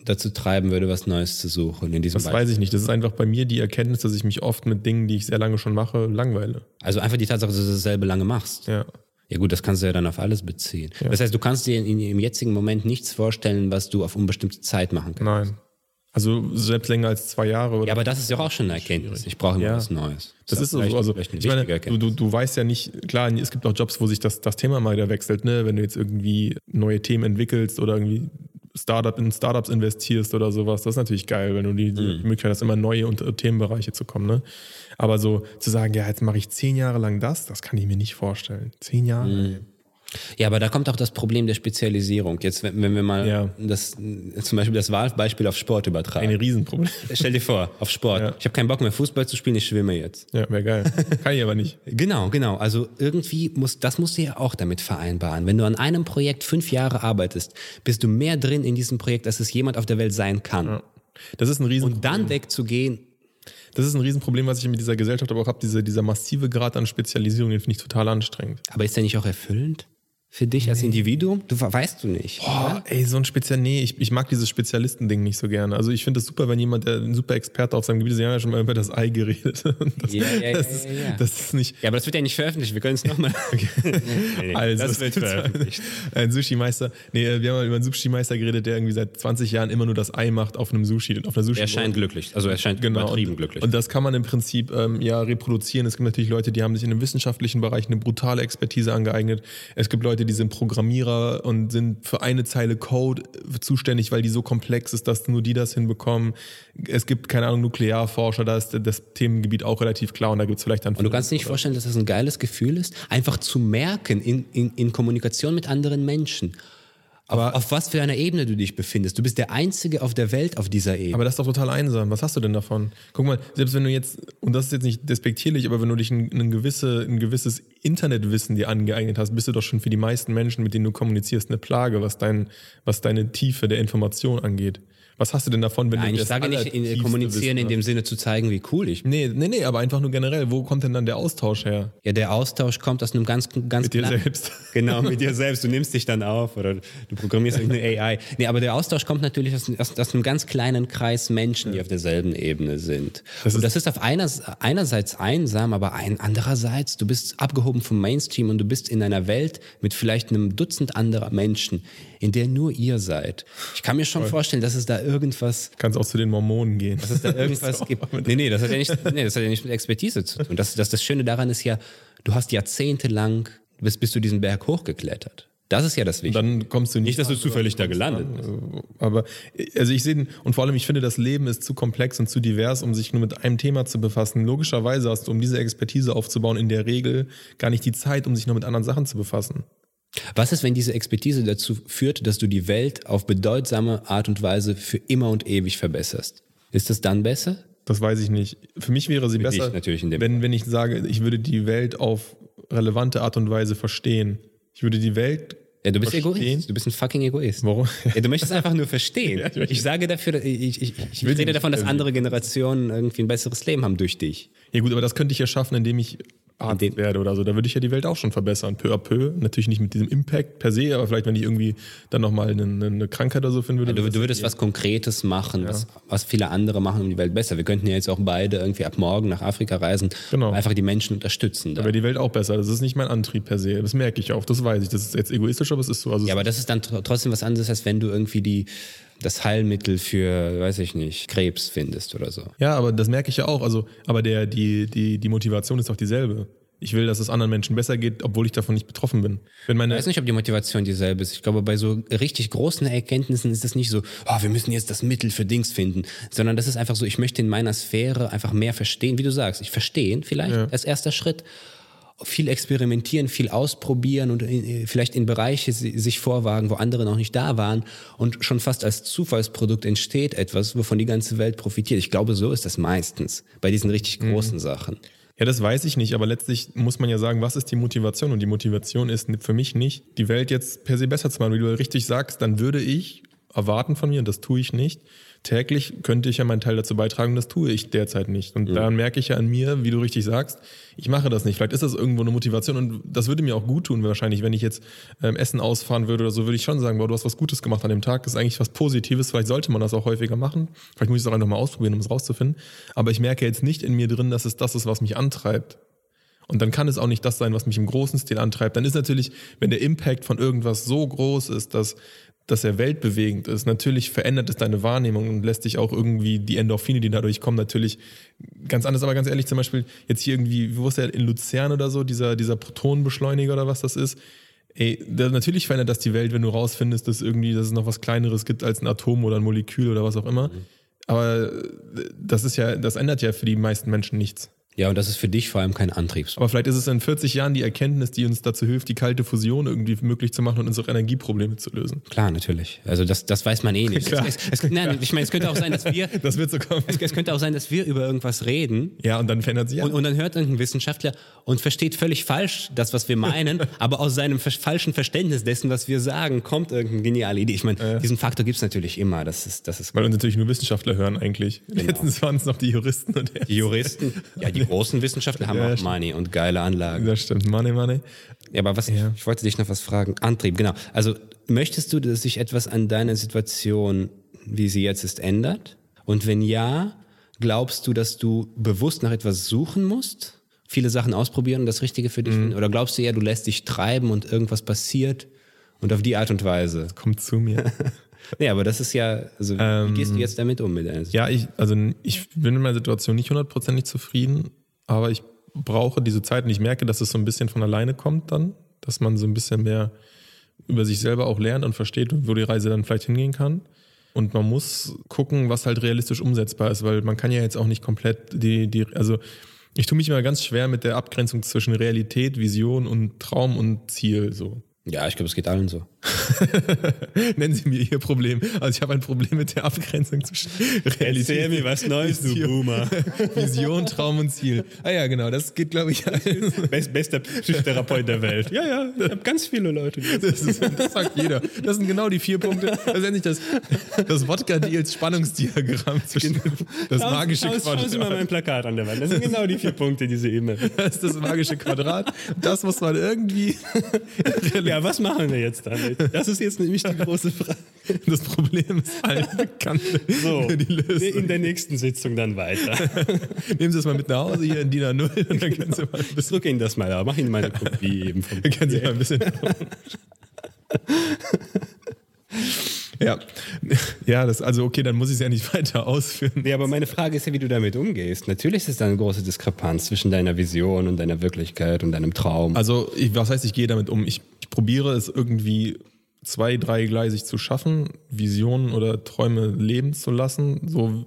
dazu treiben würde, was Neues zu suchen in diesem Das Beispiel. weiß ich nicht. Das ist einfach bei mir die Erkenntnis, dass ich mich oft mit Dingen, die ich sehr lange schon mache, langweile. Also einfach die Tatsache, dass du dasselbe lange machst. Ja. Ja gut, das kannst du ja dann auf alles beziehen. Ja. Das heißt, du kannst dir in, in, im jetzigen Moment nichts vorstellen, was du auf unbestimmte Zeit machen kannst. Nein. Also selbst länger als zwei Jahre. ja, aber das ist ja auch schon eine Erkenntnis. Ich brauche immer ja. was Neues. Das, das ist so. Also, ich meine, du, du, du weißt ja nicht, klar, es gibt auch Jobs, wo sich das, das Thema mal wieder wechselt, ne? Wenn du jetzt irgendwie neue Themen entwickelst oder irgendwie Startup in Startups investierst oder sowas, das ist natürlich geil, wenn du die, die mhm. Möglichkeit hast, immer neue Themenbereiche zu kommen. Ne? Aber so zu sagen, ja, jetzt mache ich zehn Jahre lang das, das kann ich mir nicht vorstellen. Zehn Jahre. Mhm. Ja, aber da kommt auch das Problem der Spezialisierung. Jetzt, wenn, wenn wir mal ja. das, zum Beispiel das Wahlbeispiel auf Sport übertragen. Ein Riesenproblem. Stell dir vor, auf Sport. Ja. Ich habe keinen Bock mehr Fußball zu spielen, ich schwimme jetzt. Ja, wäre geil. Kann ich aber nicht. genau, genau. Also irgendwie muss, das musst du ja auch damit vereinbaren. Wenn du an einem Projekt fünf Jahre arbeitest, bist du mehr drin in diesem Projekt, als es jemand auf der Welt sein kann. Ja. Das ist ein Riesenproblem. Und dann wegzugehen, das ist ein Riesenproblem, was ich mit dieser Gesellschaft aber auch habe. Diese, dieser massive Grad an Spezialisierung, den finde ich total anstrengend. Aber ist der nicht auch erfüllend? Für dich nee. als Individuum? Du weißt du nicht. Boah, ey, so ein Spezial, nee, ich, ich mag dieses Spezialistending nicht so gerne. Also ich finde es super, wenn jemand, der ein super Experte auf seinem Gebiet ist, wir haben ja schon mal über das Ei geredet. Das, ja, ja, das, ja, ja, ja. das ist nicht. Ja, aber das wird ja nicht veröffentlicht, wir können es nochmal. Okay. nee, nee, also, das wird veröffentlicht. Ein Sushi-Meister, nee, wir haben mal über einen Sushi-Meister geredet, der irgendwie seit 20 Jahren immer nur das Ei macht auf einem Sushi, auf einer Sushi. Er scheint glücklich, also er scheint genau. übertrieben und, glücklich. Und das kann man im Prinzip ähm, ja reproduzieren. Es gibt natürlich Leute, die haben sich in einem wissenschaftlichen Bereich eine brutale Expertise angeeignet. Es gibt Leute, die sind Programmierer Programmierer und sind für eine Zeile Code zuständig, weil die so komplex ist, dass nur die das hinbekommen. Es gibt, keine Ahnung, Nuklearforscher, da ist das Themengebiet auch relativ klar und da gibt es vielleicht dann. Und du kannst dir nicht vorstellen, dass das ein geiles Gefühl ist, einfach zu merken in, in, in Kommunikation mit anderen Menschen aber auf, auf, was für einer Ebene du dich befindest. Du bist der Einzige auf der Welt auf dieser Ebene. Aber das ist doch total einsam. Was hast du denn davon? Guck mal, selbst wenn du jetzt, und das ist jetzt nicht despektierlich, aber wenn du dich ein, ein, gewisse, ein gewisses Internetwissen dir angeeignet hast, bist du doch schon für die meisten Menschen, mit denen du kommunizierst, eine Plage, was, dein, was deine Tiefe der Information angeht. Was hast du denn davon, wenn Nein, du ich sage nicht in, kommunizieren in dem Sinne zu zeigen, wie cool ich bin. Nee, nee, nee, aber einfach nur generell. Wo kommt denn dann der Austausch her? Ja, der Austausch kommt aus einem ganz, ganz Mit dir selbst. Genau, mit dir selbst. Du nimmst dich dann auf oder du programmierst eine AI. Nee, aber der Austausch kommt natürlich aus, aus, aus einem ganz kleinen Kreis Menschen, die auf derselben Ebene sind. Das und das ist auf einer, einerseits einsam, aber ein, andererseits, du bist abgehoben vom Mainstream und du bist in einer Welt mit vielleicht einem Dutzend anderer Menschen, in der nur ihr seid. Ich kann mir schon Voll. vorstellen, dass es da irgendwas. Kannst auch zu den Mormonen gehen. Dass es da irgendwas gibt. Nee, nee, das hat ja nicht, nee, das hat ja nicht mit Expertise zu tun. Das, das, das Schöne daran ist ja, du hast jahrzehntelang, bist, bist du diesen Berg hochgeklettert. Das ist ja das Wichtige. Dann kommst du nicht, nicht dass du zufällig da gelandet bist. Aber also ich sehe und vor allem ich finde das Leben ist zu komplex und zu divers, um sich nur mit einem Thema zu befassen. Logischerweise hast du, um diese Expertise aufzubauen, in der Regel gar nicht die Zeit, um sich nur mit anderen Sachen zu befassen. Was ist, wenn diese Expertise dazu führt, dass du die Welt auf bedeutsame Art und Weise für immer und ewig verbesserst? Ist das dann besser? Das weiß ich nicht. Für mich wäre sie Für besser, natürlich in dem wenn, wenn ich sage, ich würde die Welt auf relevante Art und Weise verstehen. Ich würde die Welt. Ja, du bist Verstehen? Egoist. Du bist ein fucking Egoist. Warum? Ja, du möchtest einfach nur verstehen. Ja, ich sage dafür, ich, ich, ich, will rede davon, dass andere Generationen irgendwie ein besseres Leben haben durch dich. Ja gut, aber das könnte ich ja schaffen, indem ich Arzt werde oder so. Da würde ich ja die Welt auch schon verbessern, peu à peu. Natürlich nicht mit diesem Impact per se, aber vielleicht, wenn ich irgendwie dann nochmal eine, eine Krankheit oder so finden würde. Du, würde du würdest was Konkretes machen, was, was viele andere machen, um die Welt besser. Wir könnten ja jetzt auch beide irgendwie ab morgen nach Afrika reisen, Genau. einfach die Menschen unterstützen. Da. wäre die Welt auch besser. Das ist nicht mein Antrieb per se. Das merke ich auch. Das weiß ich. Das ist jetzt egoistisch, aber es ist so. Also Ja, aber das ist dann tr- trotzdem was anderes, als wenn du irgendwie die, das Heilmittel für, weiß ich nicht, Krebs findest oder so. Ja, aber das merke ich ja auch. Also, aber der, die, die, die Motivation ist doch dieselbe. Ich will, dass es anderen Menschen besser geht, obwohl ich davon nicht betroffen bin. Wenn Ich weiß nicht, ob die Motivation dieselbe ist. Ich glaube, bei so richtig großen Erkenntnissen ist das nicht so, oh, wir müssen jetzt das Mittel für Dings finden, sondern das ist einfach so, ich möchte in meiner Sphäre einfach mehr verstehen, wie du sagst. Ich verstehen vielleicht als erster Schritt. Viel experimentieren, viel ausprobieren und in, vielleicht in Bereiche si- sich vorwagen, wo andere noch nicht da waren und schon fast als Zufallsprodukt entsteht etwas, wovon die ganze Welt profitiert. Ich glaube, so ist das meistens bei diesen richtig großen Sachen. ja, das weiß ich nicht, aber letztlich muss man ja sagen, was ist die Motivation? Und die Motivation ist für mich nicht, die Welt jetzt per se besser zu machen. Wie du richtig sagst, dann würde ich erwarten von mir, und das tue ich nicht, täglich könnte ich ja meinen Teil dazu beitragen, das tue ich derzeit nicht. Und dann merke ich ja an mir, wie du richtig sagst, ich mache das nicht. Vielleicht ist das irgendwo eine Motivation und das würde mir auch gut tun, wahrscheinlich, wenn ich jetzt ähm, Essen ausfahren würde oder so, würde ich schon sagen, boah, du hast was Gutes gemacht an dem Tag, das ist eigentlich was Positives, vielleicht sollte man das auch häufiger machen. Vielleicht muss ich es auch einfach mal ausprobieren, um es rauszufinden. Aber ich merke jetzt nicht in mir drin, dass es das ist, was mich antreibt. Und dann kann es auch nicht das sein, was mich im großen Stil antreibt. Dann ist natürlich, wenn der Impact von irgendwas so groß ist, dass, dass er weltbewegend ist, natürlich verändert es deine Wahrnehmung und lässt dich auch irgendwie die Endorphine, die dadurch kommen, natürlich ganz anders. Aber ganz ehrlich, zum Beispiel jetzt hier irgendwie, wo ist der in Luzern oder so, dieser, dieser Protonenbeschleuniger oder was das ist. Ey, natürlich verändert das die Welt, wenn du rausfindest, dass irgendwie, dass es noch was Kleineres gibt als ein Atom oder ein Molekül oder was auch immer. Aber äh, das ist ja, das ändert ja für die meisten Menschen nichts. Ja, und das ist für dich vor allem kein Antriebs. Aber vielleicht ist es in 40 Jahren die Erkenntnis, die uns dazu hilft, die kalte Fusion irgendwie möglich zu machen und unsere Energieprobleme zu lösen. Klar, natürlich. Also das, das weiß man eh nicht. Klar. Es, es, es, nein, ich meine, es könnte auch sein, dass wir, Das wird so kommen. es, es könnte auch sein, dass wir über irgendwas reden Ja, und dann verändert sich ja. und, und dann hört irgendein Wissenschaftler und versteht völlig falsch das, was wir meinen, aber aus seinem falschen Verständnis dessen, was wir sagen, kommt irgendeine geniale Idee. Ich meine, diesen Faktor gibt's natürlich immer. Das ist, das ist Weil uns natürlich nur Wissenschaftler hören eigentlich. Letztens waren es noch die Juristen und der. die Juristen, ja, die großen Wissenschaftler haben Ja, auch. Money und geile Anlagen. Das stimmt. Money, money. Ja, aber was, ich wollte dich noch was fragen. Antrieb, genau. Also möchtest du, dass sich etwas an deiner Situation, wie sie jetzt ist, ändert? Und wenn ja, glaubst du, dass du bewusst nach etwas suchen musst? Viele Sachen ausprobieren und das Richtige für dich Mhm. finden? Oder glaubst du eher, du lässt dich treiben und irgendwas passiert und auf die Art und Weise? Kommt zu mir. Nee, aber das ist ja, also wie gehst du jetzt damit um mit Situation? ja, ich, also ich bin in meiner Situation nicht hundertprozentig zufrieden, aber ich brauche diese Zeit und ich merke, dass es so ein bisschen von alleine kommt dann, dass man so ein bisschen mehr über sich selber auch lernt und versteht, wo die Reise dann vielleicht hingehen kann. Und man muss gucken, was halt realistisch umsetzbar ist, weil man kann ja jetzt auch nicht komplett die, die, also ich tue mich immer ganz schwer mit der Abgrenzung zwischen Realität, Vision und Traum und Ziel so. Ja, ich glaube, es geht allen so. Nennen Sie mir Ihr Problem. Also ich habe ein Problem mit der Abgrenzung zwischen Realität, Vision, Boomer. Vision, Traum und Ziel. Ah ja, genau, das geht, glaube ich, allen. Best, bester Psychotherapeut der Welt. Ja, ja, ich habe ganz viele Leute. Das, ist, das sagt jeder. Das sind genau die vier Punkte. Das ist nicht das, das Wodka-Deals Spannungsdiagramm zwischen das magische Schauen Sie mal Quadrat. mein Plakat an der Wand. Das sind genau die vier Punkte, die Sie eben. Das ist das magische Quadrat. Das muss man irgendwie. Ja, was machen wir jetzt damit? Das ist jetzt nämlich die große Frage. Das Problem ist allen bekannt. So, die Lösung. in der nächsten Sitzung dann weiter. Nehmen Sie es mal mit nach Hause hier in DIN A0 und dann können Sie mal bisschen, Drück Ihnen das mal da. Mach Ihnen mal eine Kopie eben vom dann können Sie mal ein bisschen Ja, ja, das, also okay, dann muss ich es ja nicht weiter ausführen. Nee, aber meine Frage ist ja, wie du damit umgehst. Natürlich ist es da eine große Diskrepanz zwischen deiner Vision und deiner Wirklichkeit und deinem Traum. Also, ich, was heißt, ich gehe damit um? Ich probiere es irgendwie zwei, dreigleisig zu schaffen, Visionen oder Träume leben zu lassen. So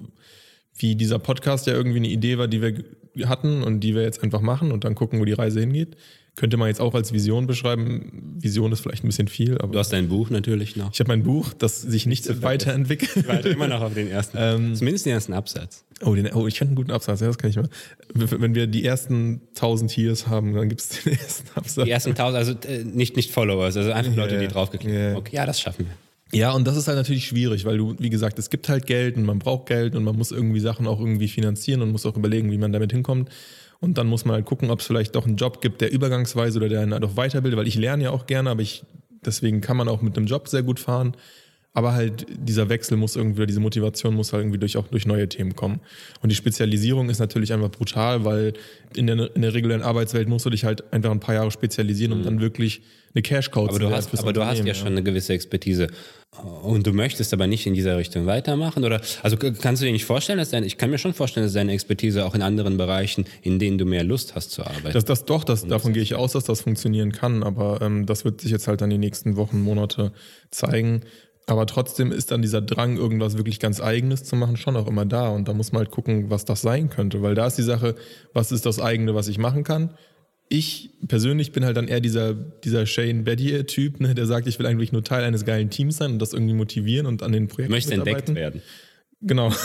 wie dieser Podcast ja irgendwie eine Idee war, die wir hatten und die wir jetzt einfach machen und dann gucken, wo die Reise hingeht. Könnte man jetzt auch als Vision beschreiben. Vision ist vielleicht ein bisschen viel, aber. Du hast dein Buch natürlich noch. Ich habe mein Buch, das sich nicht weiterentwickelt. Ich warte immer noch auf den ersten. Ähm, Zumindest den ersten Absatz. Oh, den, oh ich kenne einen guten Absatz, ja, das kann ich mal. Wenn wir die ersten 1000 Hears haben, dann gibt es den ersten Absatz. Die ersten 1000, also äh, nicht, nicht Followers, also einfach yeah, Leute, die draufgeklickt yeah. haben. Okay, ja, das schaffen wir. Ja, und das ist halt natürlich schwierig, weil du, wie gesagt, es gibt halt Geld und man braucht Geld und man muss irgendwie Sachen auch irgendwie finanzieren und muss auch überlegen, wie man damit hinkommt. Und dann muss man halt gucken, ob es vielleicht doch einen Job gibt, der übergangsweise oder der einen halt auch weiterbildet, weil ich lerne ja auch gerne, aber ich, deswegen kann man auch mit einem Job sehr gut fahren. Aber halt dieser Wechsel muss irgendwie, diese Motivation muss halt irgendwie durch, auch durch neue Themen kommen. Und die Spezialisierung ist natürlich einfach brutal, weil in der, in der regulären Arbeitswelt musst du dich halt einfach ein paar Jahre spezialisieren, um mhm. dann wirklich eine Cash-Cow zu hast, Aber du hast ja, ja, schon eine gewisse Expertise. Und du möchtest aber nicht in dieser Richtung weitermachen? Oder, also kannst du dir nicht vorstellen, dass deine, ich kann mir schon vorstellen, dass deine Expertise auch in anderen Bereichen, in denen du mehr Lust hast zu arbeiten. Das, das doch, das, davon gehe ich aus, dass das funktionieren kann, aber ähm, das wird sich jetzt halt dann die nächsten Wochen, Monate zeigen. Aber trotzdem ist dann dieser Drang, irgendwas wirklich ganz Eigenes zu machen, schon auch immer da. Und da muss man halt gucken, was das sein könnte. Weil da ist die Sache, was ist das eigene, was ich machen kann? Ich persönlich bin halt dann eher dieser, dieser Shane Bedier-Typ, ne, der sagt, ich will eigentlich nur Teil eines geilen Teams sein und das irgendwie motivieren und an den Projekten Möchte entdeckt werden. Genau.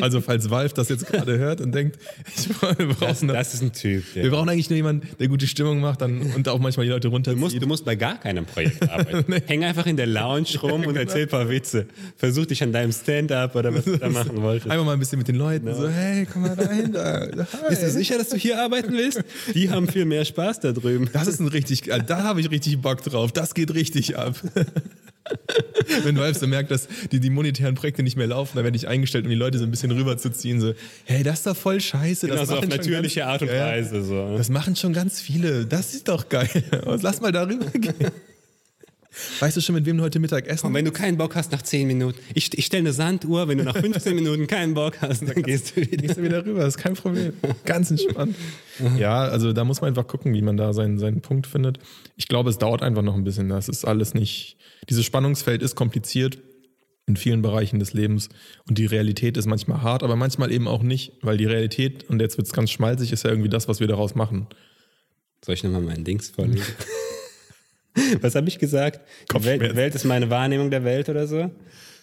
Also falls Valve das jetzt gerade hört und denkt, ich brauche das, eine, das ist ein Typ. Ja. Wir brauchen eigentlich nur jemanden, der gute Stimmung macht dann, und auch manchmal die Leute runterzieht. Du musst, du musst bei gar keinem Projekt arbeiten. nee. Häng einfach in der Lounge rum und erzähl ein paar Witze. Versuch dich an deinem Stand-up oder was du da machen wolltest. Einfach mal ein bisschen mit den Leuten no. so, hey, komm mal dahin. Da. Bist du sicher, dass du hier arbeiten willst? Die haben viel mehr Spaß da drüben. Das ist ein richtig, da habe ich richtig Bock drauf. Das geht richtig ab. Wenn Valve so merkt, dass die, die monetären Projekte nicht mehr laufen, dann werde ich eingestellt, um die Leute so ein bisschen rüberzuziehen. So, hey, das ist doch voll scheiße. Genau, das so auf natürliche ganz, Art und Weise. So. Das machen schon ganz viele. Das ist doch geil. Lass mal darüber gehen. Weißt du schon, mit wem du heute Mittag essen? Und wenn du keinen Bock hast nach 10 Minuten, ich, ich stelle eine Sanduhr, wenn du nach 15 Minuten keinen Bock hast, dann gehst du wieder. Gehst du wieder rüber, das ist kein Problem. Ganz entspannt. ja, also da muss man einfach gucken, wie man da seinen, seinen Punkt findet. Ich glaube, es dauert einfach noch ein bisschen. Das ist alles nicht. Dieses Spannungsfeld ist kompliziert in vielen Bereichen des Lebens und die Realität ist manchmal hart, aber manchmal eben auch nicht, weil die Realität, und jetzt wird es ganz schmalzig, ist ja irgendwie das, was wir daraus machen. Soll ich nochmal meinen Dings vorlesen? Was habe ich gesagt? Welt, Welt, ist meine Wahrnehmung der Welt oder so?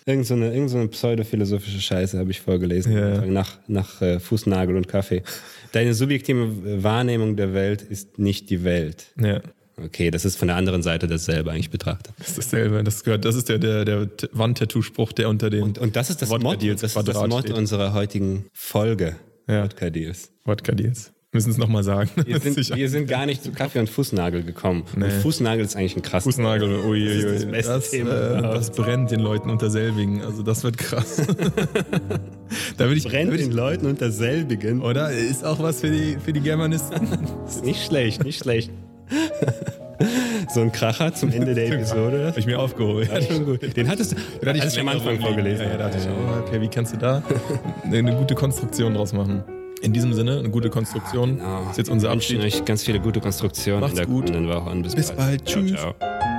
Irgend so eine, irgend so eine pseudophilosophische Scheiße habe ich vorgelesen. Ja. Nach, nach äh, Fußnagel und Kaffee. Deine subjektive Wahrnehmung der Welt ist nicht die Welt. Ja. Okay, das ist von der anderen Seite dasselbe eigentlich betrachtet. Das ist dasselbe. Das gehört, das ist der, der, der Wandtattoo-Spruch, der unter den. Und, und das ist das Motto, das, ist das Motto unserer heutigen Folge. Ja. Wodka Deals. Wodka Deals müssen es nochmal sagen. Wir sind, wir sind, gar nicht zu Kaffee und Fußnagel gekommen. Nee. Fußnagel ist eigentlich ein krass. Fußnagel, uiuiui. Das, ist das, das, Thema äh, das brennt den Leuten unter selbigen. Also das wird krass. da würde ich, brennt ich, den Leuten unter selbigen. Oder? Ist auch was für die, für die Germanisten. nicht schlecht, nicht schlecht. so ein Kracher zum Ende der Episode. Habe ich mir aufgehoben. Ja, schon gut. Den hattest du den hatte ich am Anfang vorgelesen. Ja, ja, da dachte ich, oh, okay, wie kannst du da eine gute Konstruktion draus machen? In diesem Sinne, eine gute Konstruktion. Ja, genau. Das ist jetzt unser Abschied. Ich wünsche euch ganz viele gute Konstruktionen Macht's in der gut. kommenden Woche. bis, bis bald. bald. Tschüss. Ciao, ciao.